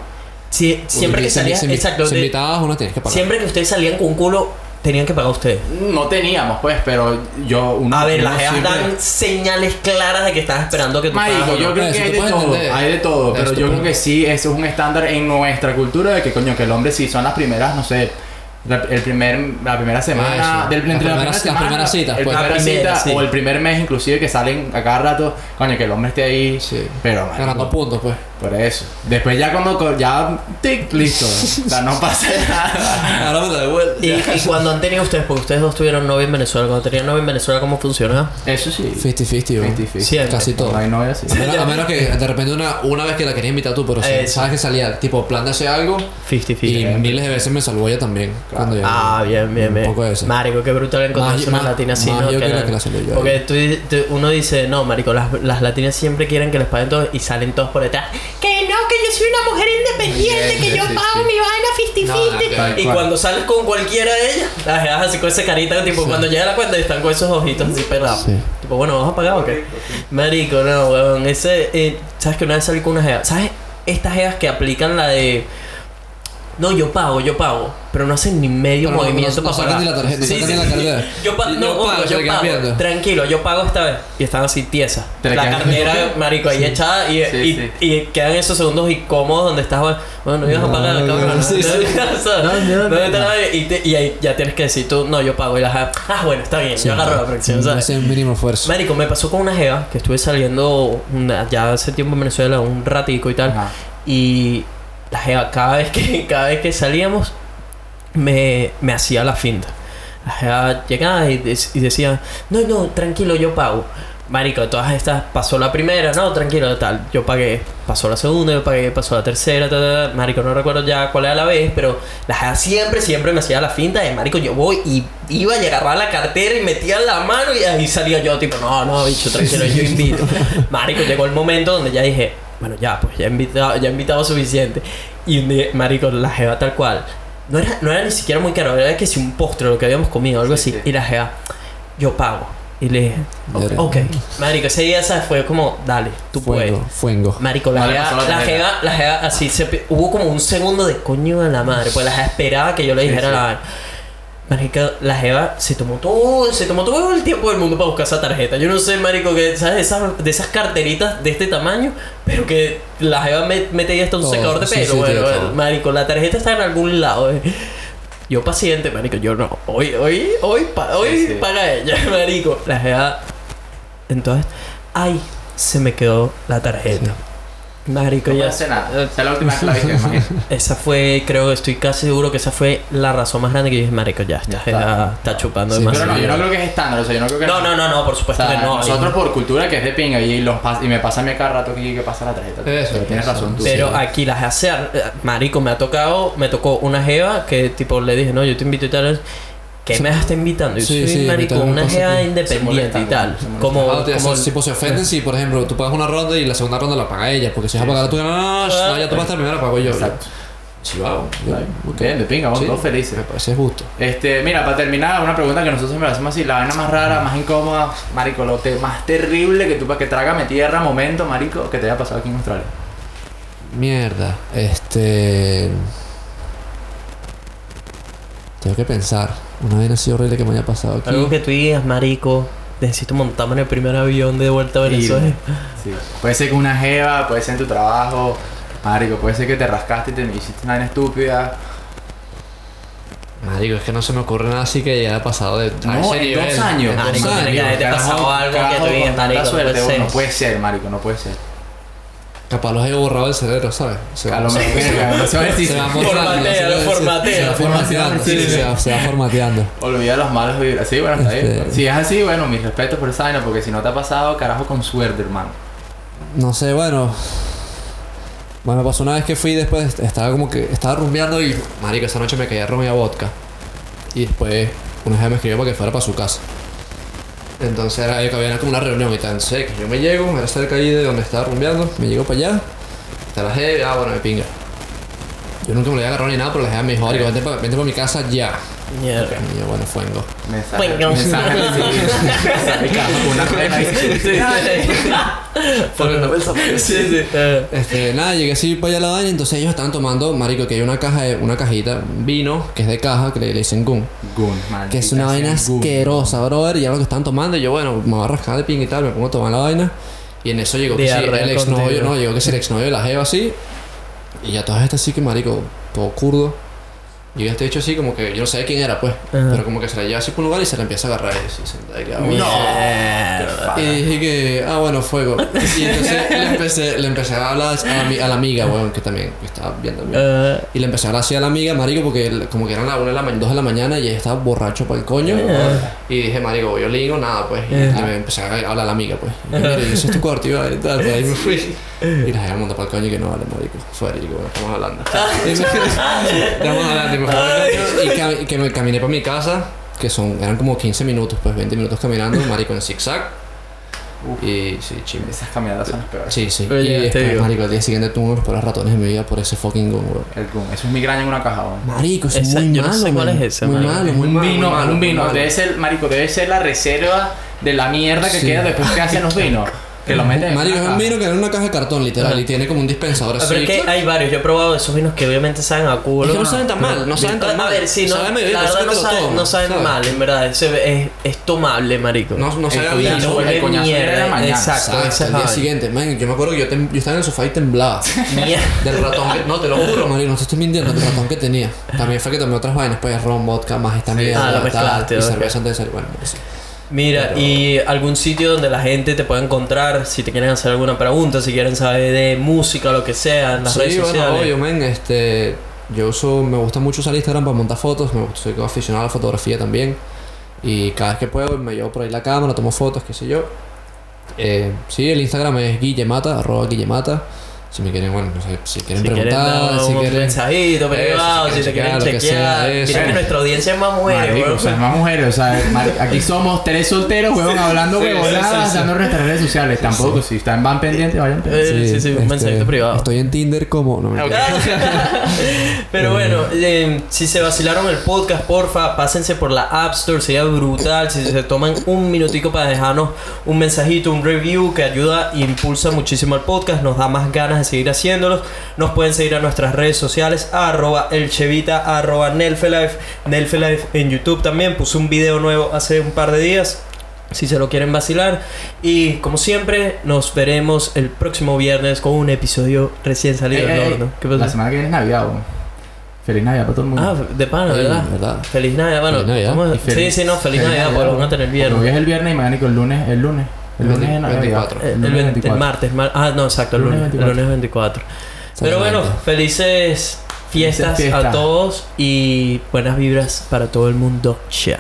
si- siempre que salías, si, exacto, Si de- invitabas una tienes que pagar. siempre que ustedes salían con un culo, tenían que pagar ustedes. No teníamos, pues, pero yo. Uno, A ver, uno las jevas siempre- dan señales claras de que estás esperando que tú Marico, pagas o yo no. creo Eso que hay tú de puedes todo, entender. hay de todo, Eso pero tú yo creo puedes- que sí, eso es un estándar en nuestra cultura de que coño, que el hombre sí son las primeras, no sé, la, el primer, la primera semana, Eso. del, entre la primeras- primera semana, primeras citas, el pues. primera La primera, cita sí. o el primer mes inclusive que salen a cada rato, coño, que el hombre esté ahí, Sí. pero Ganando puntos, pues. Por eso. Después ya cuando co- ya tic, listo, o sea, no pasa nada. Ahora me lo devuelvo. Y, y cuando han tenido ustedes, porque ustedes dos tuvieron novia en Venezuela, cuando tenían novia en Venezuela, ¿cómo funciona? Eso sí. 50-50, bro. 50-50. Siempre. Casi todo. No hay novia así. A menos, a menos que de repente una, una vez que la querías invitar tú, pero si Eso. sabes que salía tipo plan de hacer algo 50-50. y miles de veces me salvó ella también. Cuando ya- Ah, bien, bien, un bien. poco de eso. Marico, qué brutal encontrarse Más- una latina así, ¿no? yo que la la- que la salió yo. Porque tú, tú- uno dice, no, marico, las, las latinas siempre quieren que les paguen todo y salen todos por detrás. Que no, que yo soy una mujer independiente, que yo pago sí. mi vaina 50-50. Tal y cuando sales con cualquiera de ellas, las dejas así con esa carita, tipo, cuando llega la cuenta están con esos ojitos así pelados. Sí. Tipo, bueno, ¿vas a pagar o qué? Marico, no, weón. Ese, eh, ¿sabes que una vez salí con una jeva? ¿Sabes? Estas jevas que aplican la de... No, yo pago, yo pago. Pero no hacen ni medio Pero no- movimiento no- no para pagar. ni la tarjeta, no sacan ni la cartera. Yo, pa- no, pago, yo pago. viendo. Tranquilo, yo pago esta vez. Y están así tiesas. La cartera, marico, ahí echada. Y, Sí, y, sí. y quedan esos segundos incómodos donde estás... Bueno, no ibas a pagar, No, no, sí, sí. No, no, no, no, y, te- y ahí ya tienes que decir tú, no, yo pago. Y la jeva, ah, bueno, está bien, Sí. yo agarro la próxima, ¿sabes? Ese mínimo esfuerzo. Marico, me pasó con una jeva que estuve saliendo ya hace tiempo en Venezuela, un ratico y tal. Y la jeva, cada vez que, cada vez que salíamos, me, me hacía la finta. La jeva llegaba y, y decía, no, no, tranquilo, yo pago. Marico, todas estas pasó la primera, no, tranquilo, tal. Yo pagué, pasó la segunda, yo pagué, pasó la tercera, tal, tal, tal. Marico, no recuerdo ya cuál era la vez, pero la jeva siempre, siempre me hacía la finta de Marico, yo voy y iba y agarraba la cartera y metía la mano y ahí salía yo, tipo, no, no, bicho, tranquilo, yo invito. Marico, llegó el momento donde ya dije, bueno, ya, pues ya he invitado, ya he invitado suficiente. Y un día, Marico, la jeva tal cual. No era, no era ni siquiera muy caro, era que si un postre, lo que habíamos comido, algo Sí, así. sí. Y la jeva, yo pago. Y le dije, ok. Marico, ese día ¿sabes? fue como, dale, tú puedes. Fuego, fuego. Marico, la jeva, la jeva, la jeva, así se hubo como un segundo de coño de la madre, pues la jeva esperaba que yo le dijera sí. la Marico, la jeva se tomó todo, se tomó todo el tiempo del mundo para buscar esa tarjeta. Yo no sé, marico, que sabes esas, de esas carteritas de este tamaño, pero que la jeva me- mete hasta un Todo, secador de sí, pelo, sí, bueno, marico, la tarjeta está en algún lado. eh. Yo paciente, marico, yo no. Hoy, hoy, hoy, pa- hoy sí. paga ella, marico. La jeva entonces, ay, se me quedó la tarjeta. Marico, No ya. hace nada. Esa es la última vez que la viste, me imagino. Esa fue, creo, estoy casi seguro que esa fue la razón más grande que dije, Marico, ya, esta Ya está. está chupando Sí, demasiado. Pero no, yo no creo que es estándar, o sea, yo no creo que No, no, no, no, por O supuesto sea, que no. nosotros por cultura que es de pinga y, los y me pasa a mí cada rato aquí que pasa la tarjeta. Eso, pero tienes eso. razón tú. Pero Sí. aquí las hace, marico, me ha tocado, me tocó una jeva que tipo le dije, no, yo te invito y tal. ¿Qué me está invitando? Yo Sí, soy, sí, me una jeva independiente y tal. se. Como, Ah, como si pues se ofenden si, por ejemplo, tú pagas una ronda y la segunda ronda la paga ella. Porque si vas a pagar tú, no, no, no, ya tú vas a terminar, la pago yo. Exacto. Sí, vamos. Ok, de pinga, vamos Sí. todos felices. Me parece justo. Este, mira, para terminar, una pregunta que nosotros siempre hacemos así, la vaina más rara, más incómoda, marico, lo te- más terrible que tú para que trágame tierra, momento, marico, que te haya pasado aquí en Australia. Mierda. Este. Tengo que pensar. Una vez así horrible que me haya pasado aquí. Algo que tú digas, marico, necesito montarme en el primer avión de vuelta a Venezuela. Sí. Puede ser que una jeva, puede ser en tu trabajo. Marico, puede ser que te rascaste y te hiciste una vaina estúpida. Marico, es que no se me ocurre nada así que haya pasado de. a No, ese en nivel. dos años. En dos Marico, años. que pasado algo que tú digas, con marico, suerte. No puede ser, marico, no puede ser. Capaz los he borrado del cerebro, ¿sabes? Se mejor, va a decir. se va Formatea, formateando, lo se- formatea. Se va formateando, se va- formateando. Olvida los malos vibras. Sí, bueno, está bien. Este- Si es así, bueno, mis respetos por esa vaina, porque si no te ha pasado, carajo, con suerte, hermano. No sé, bueno. Bueno, me pasó una vez que fui después, estaba como que, estaba rumbeando y, marico, esa noche me caía y a vodka. Y después, una vez me escribió para que fuera para su casa. Entonces era que había como una reunión y tal. Que yo me llego, era cerca ahí de donde estaba rumbeando, me llego para allá, te la dejé, ah, bueno, me pinga. Yo nunca me lo había agarrado ni nada, pero la dejé me dijo, marico, vente para, vente para mi casa ya. Mierda. Y yo, bueno, fuengo. Mensaje. Una. Sí, sí. Este, nada, llegué así para allá a la vaina, entonces ellos estaban tomando, marico, que hay una caja, de, una cajita, vino, que es de caja, que le, le dicen gun. Gun, Que es una vaina asquerosa, brother, y era lo que estaban tomando, y yo, bueno, me voy a rascar de ping y tal, me pongo a tomar la vaina, y en eso llegó que sí, el exnovio, no, llegó que sí, el exnovio de la jeva así, y ya todas estas así que, marico, todo curdo. Y yo este hecho así como que yo no sabía quién era, pues. Ajá. Pero como que se la lleva así por un lugar y se la empieza a agarrar y así, sentada y bueno. Dije que, ah, bueno, fuego. Y entonces le empecé, le empecé a hablar a la, mi- a la amiga, weón, que también estaba viendo. Eh, Y le empecé a hablar así a la amiga, marico, porque él- como que eran las 1 de la mañana, 2 de la mañana y ella estaba borracho para el coño. Y dije, marico, yo ligo, nada, pues. Y Ajá. me empecé a hablar a la amiga, pues. Y yo, mira, y ese es tu cuarto, y tal, pues ahí me fui. Y la dejé montar para el coño y que no vale, marico. Fuera, y digo, bueno, estamos hablando. Y me- estamos hablando, y que me caminé para mi casa, que son, eran como 15 minutos, pues 20 minutos caminando, marico, en zigzag. Y sí, chimbe. Esas caminadas son las peores. Sí, sí. Pero y llegaste después, vivo. marico, al día siguiente tuve uno de los peores ratones de mi vida por ese fucking gun, weón. El gun. Eso es migraña en una caja, weón. Marico, eso es Esa- muy yo no malo, sé cuál es ese, Muy marico. malo, muy un malo, vino, muy malo, un vino. muy malo. Debe ser, marico, debe ser la reserva de la mierda que Sí. queda después que hacen los vinos. Que lo meten en Marico, es un vino que era en una caja de cartón, literal, Ajá. y tiene como un dispensador Ah, así. pero es que hay varios. Yo he probado esos vinos que obviamente saben a culo. Es que no saben tan mal, no saben tan A mal. ver, sí, no, Saben bien, la verdad no saben, no saben ¿sabes? mal, en verdad. Es, es, es tomable, marico. No, no sabe a El el de la mierda. mañana. Exacto, Exacto, es día siguiente, man, yo me acuerdo que yo, tem- yo estaba en el sofá y temblaba. Mierda. Del ratón que, no te lo juro, marico, no te estoy mintiendo, del ratón que tenía. También fue que tomé otras vainas, pues ron, vodka, más esta mierda, Ah, lo tal, y ok. cerveza antes de salir. Bueno, pues sí. Mira, Pero- y algún sitio donde la gente te pueda encontrar si te quieren hacer alguna pregunta, si quieren saber de música, lo que sea, en las sí, redes bueno, sociales. obvio, men, este, yo uso, me gusta mucho usar Instagram para montar fotos, me gusta, soy aficionado a la fotografía también, y cada vez que puedo me llevo por ahí la cámara, tomo fotos, qué sé yo. Eh, sí, el Instagram es guillemata, arroba guillemata, si me quieren, bueno, no sé, si quieren Si quieren preguntar, dar si un quieren... mensajito privado, si si te quieren quieren chequear, lo que chequear. sea, eso. Mira que nuestra audiencia es más mujeres, Marico, weón. o sea, más mujeres, o sea, aquí somos tres solteros, weón, hablando huevonadas, sí, sí. dando nuestras redes sociales. Tampoco, si están van pendientes, vayan pendientes. Sí, sí, un este, mensajito privado. Estoy en Tinder como... No, mentira. Pero bueno, eh, si se vacilaron el podcast, porfa, pásense por la App Store, sería brutal. Si se toman un minutico para dejarnos un mensajito, un review que ayuda e impulsa muchísimo al podcast, nos da más ganas de seguir haciéndolos. Nos pueden seguir a nuestras redes sociales, arroba elchevita, arroba Nelfelife, Nelfelife en YouTube también. Puse un video nuevo hace un par de días. Si se lo quieren vacilar. Y como siempre, nos veremos el próximo viernes con un episodio recién salido Ey, del horno. ¿Qué La pasa? semana que viene es Navidad, weón. Feliz Navidad para todo el mundo. Ah, de pana, Sí, ¿verdad? ¿verdad? Feliz Navidad, bueno. Feliz Navidad. Y sí, sí, no, feliz, feliz Navidad, Navidad, porque weón. tener Porque Hoy viernes. es el viernes y mañana el lunes, el lunes. El lunes es Navidad. 24. El, el, lunes ven- el 24. martes, mar- ah, no, exacto, el Lunes lunes, el 24. lunes 24. Pero bueno, Exactamente. felices fiestas Felices fiestas. a todos y buenas vibras para todo el mundo. Chao.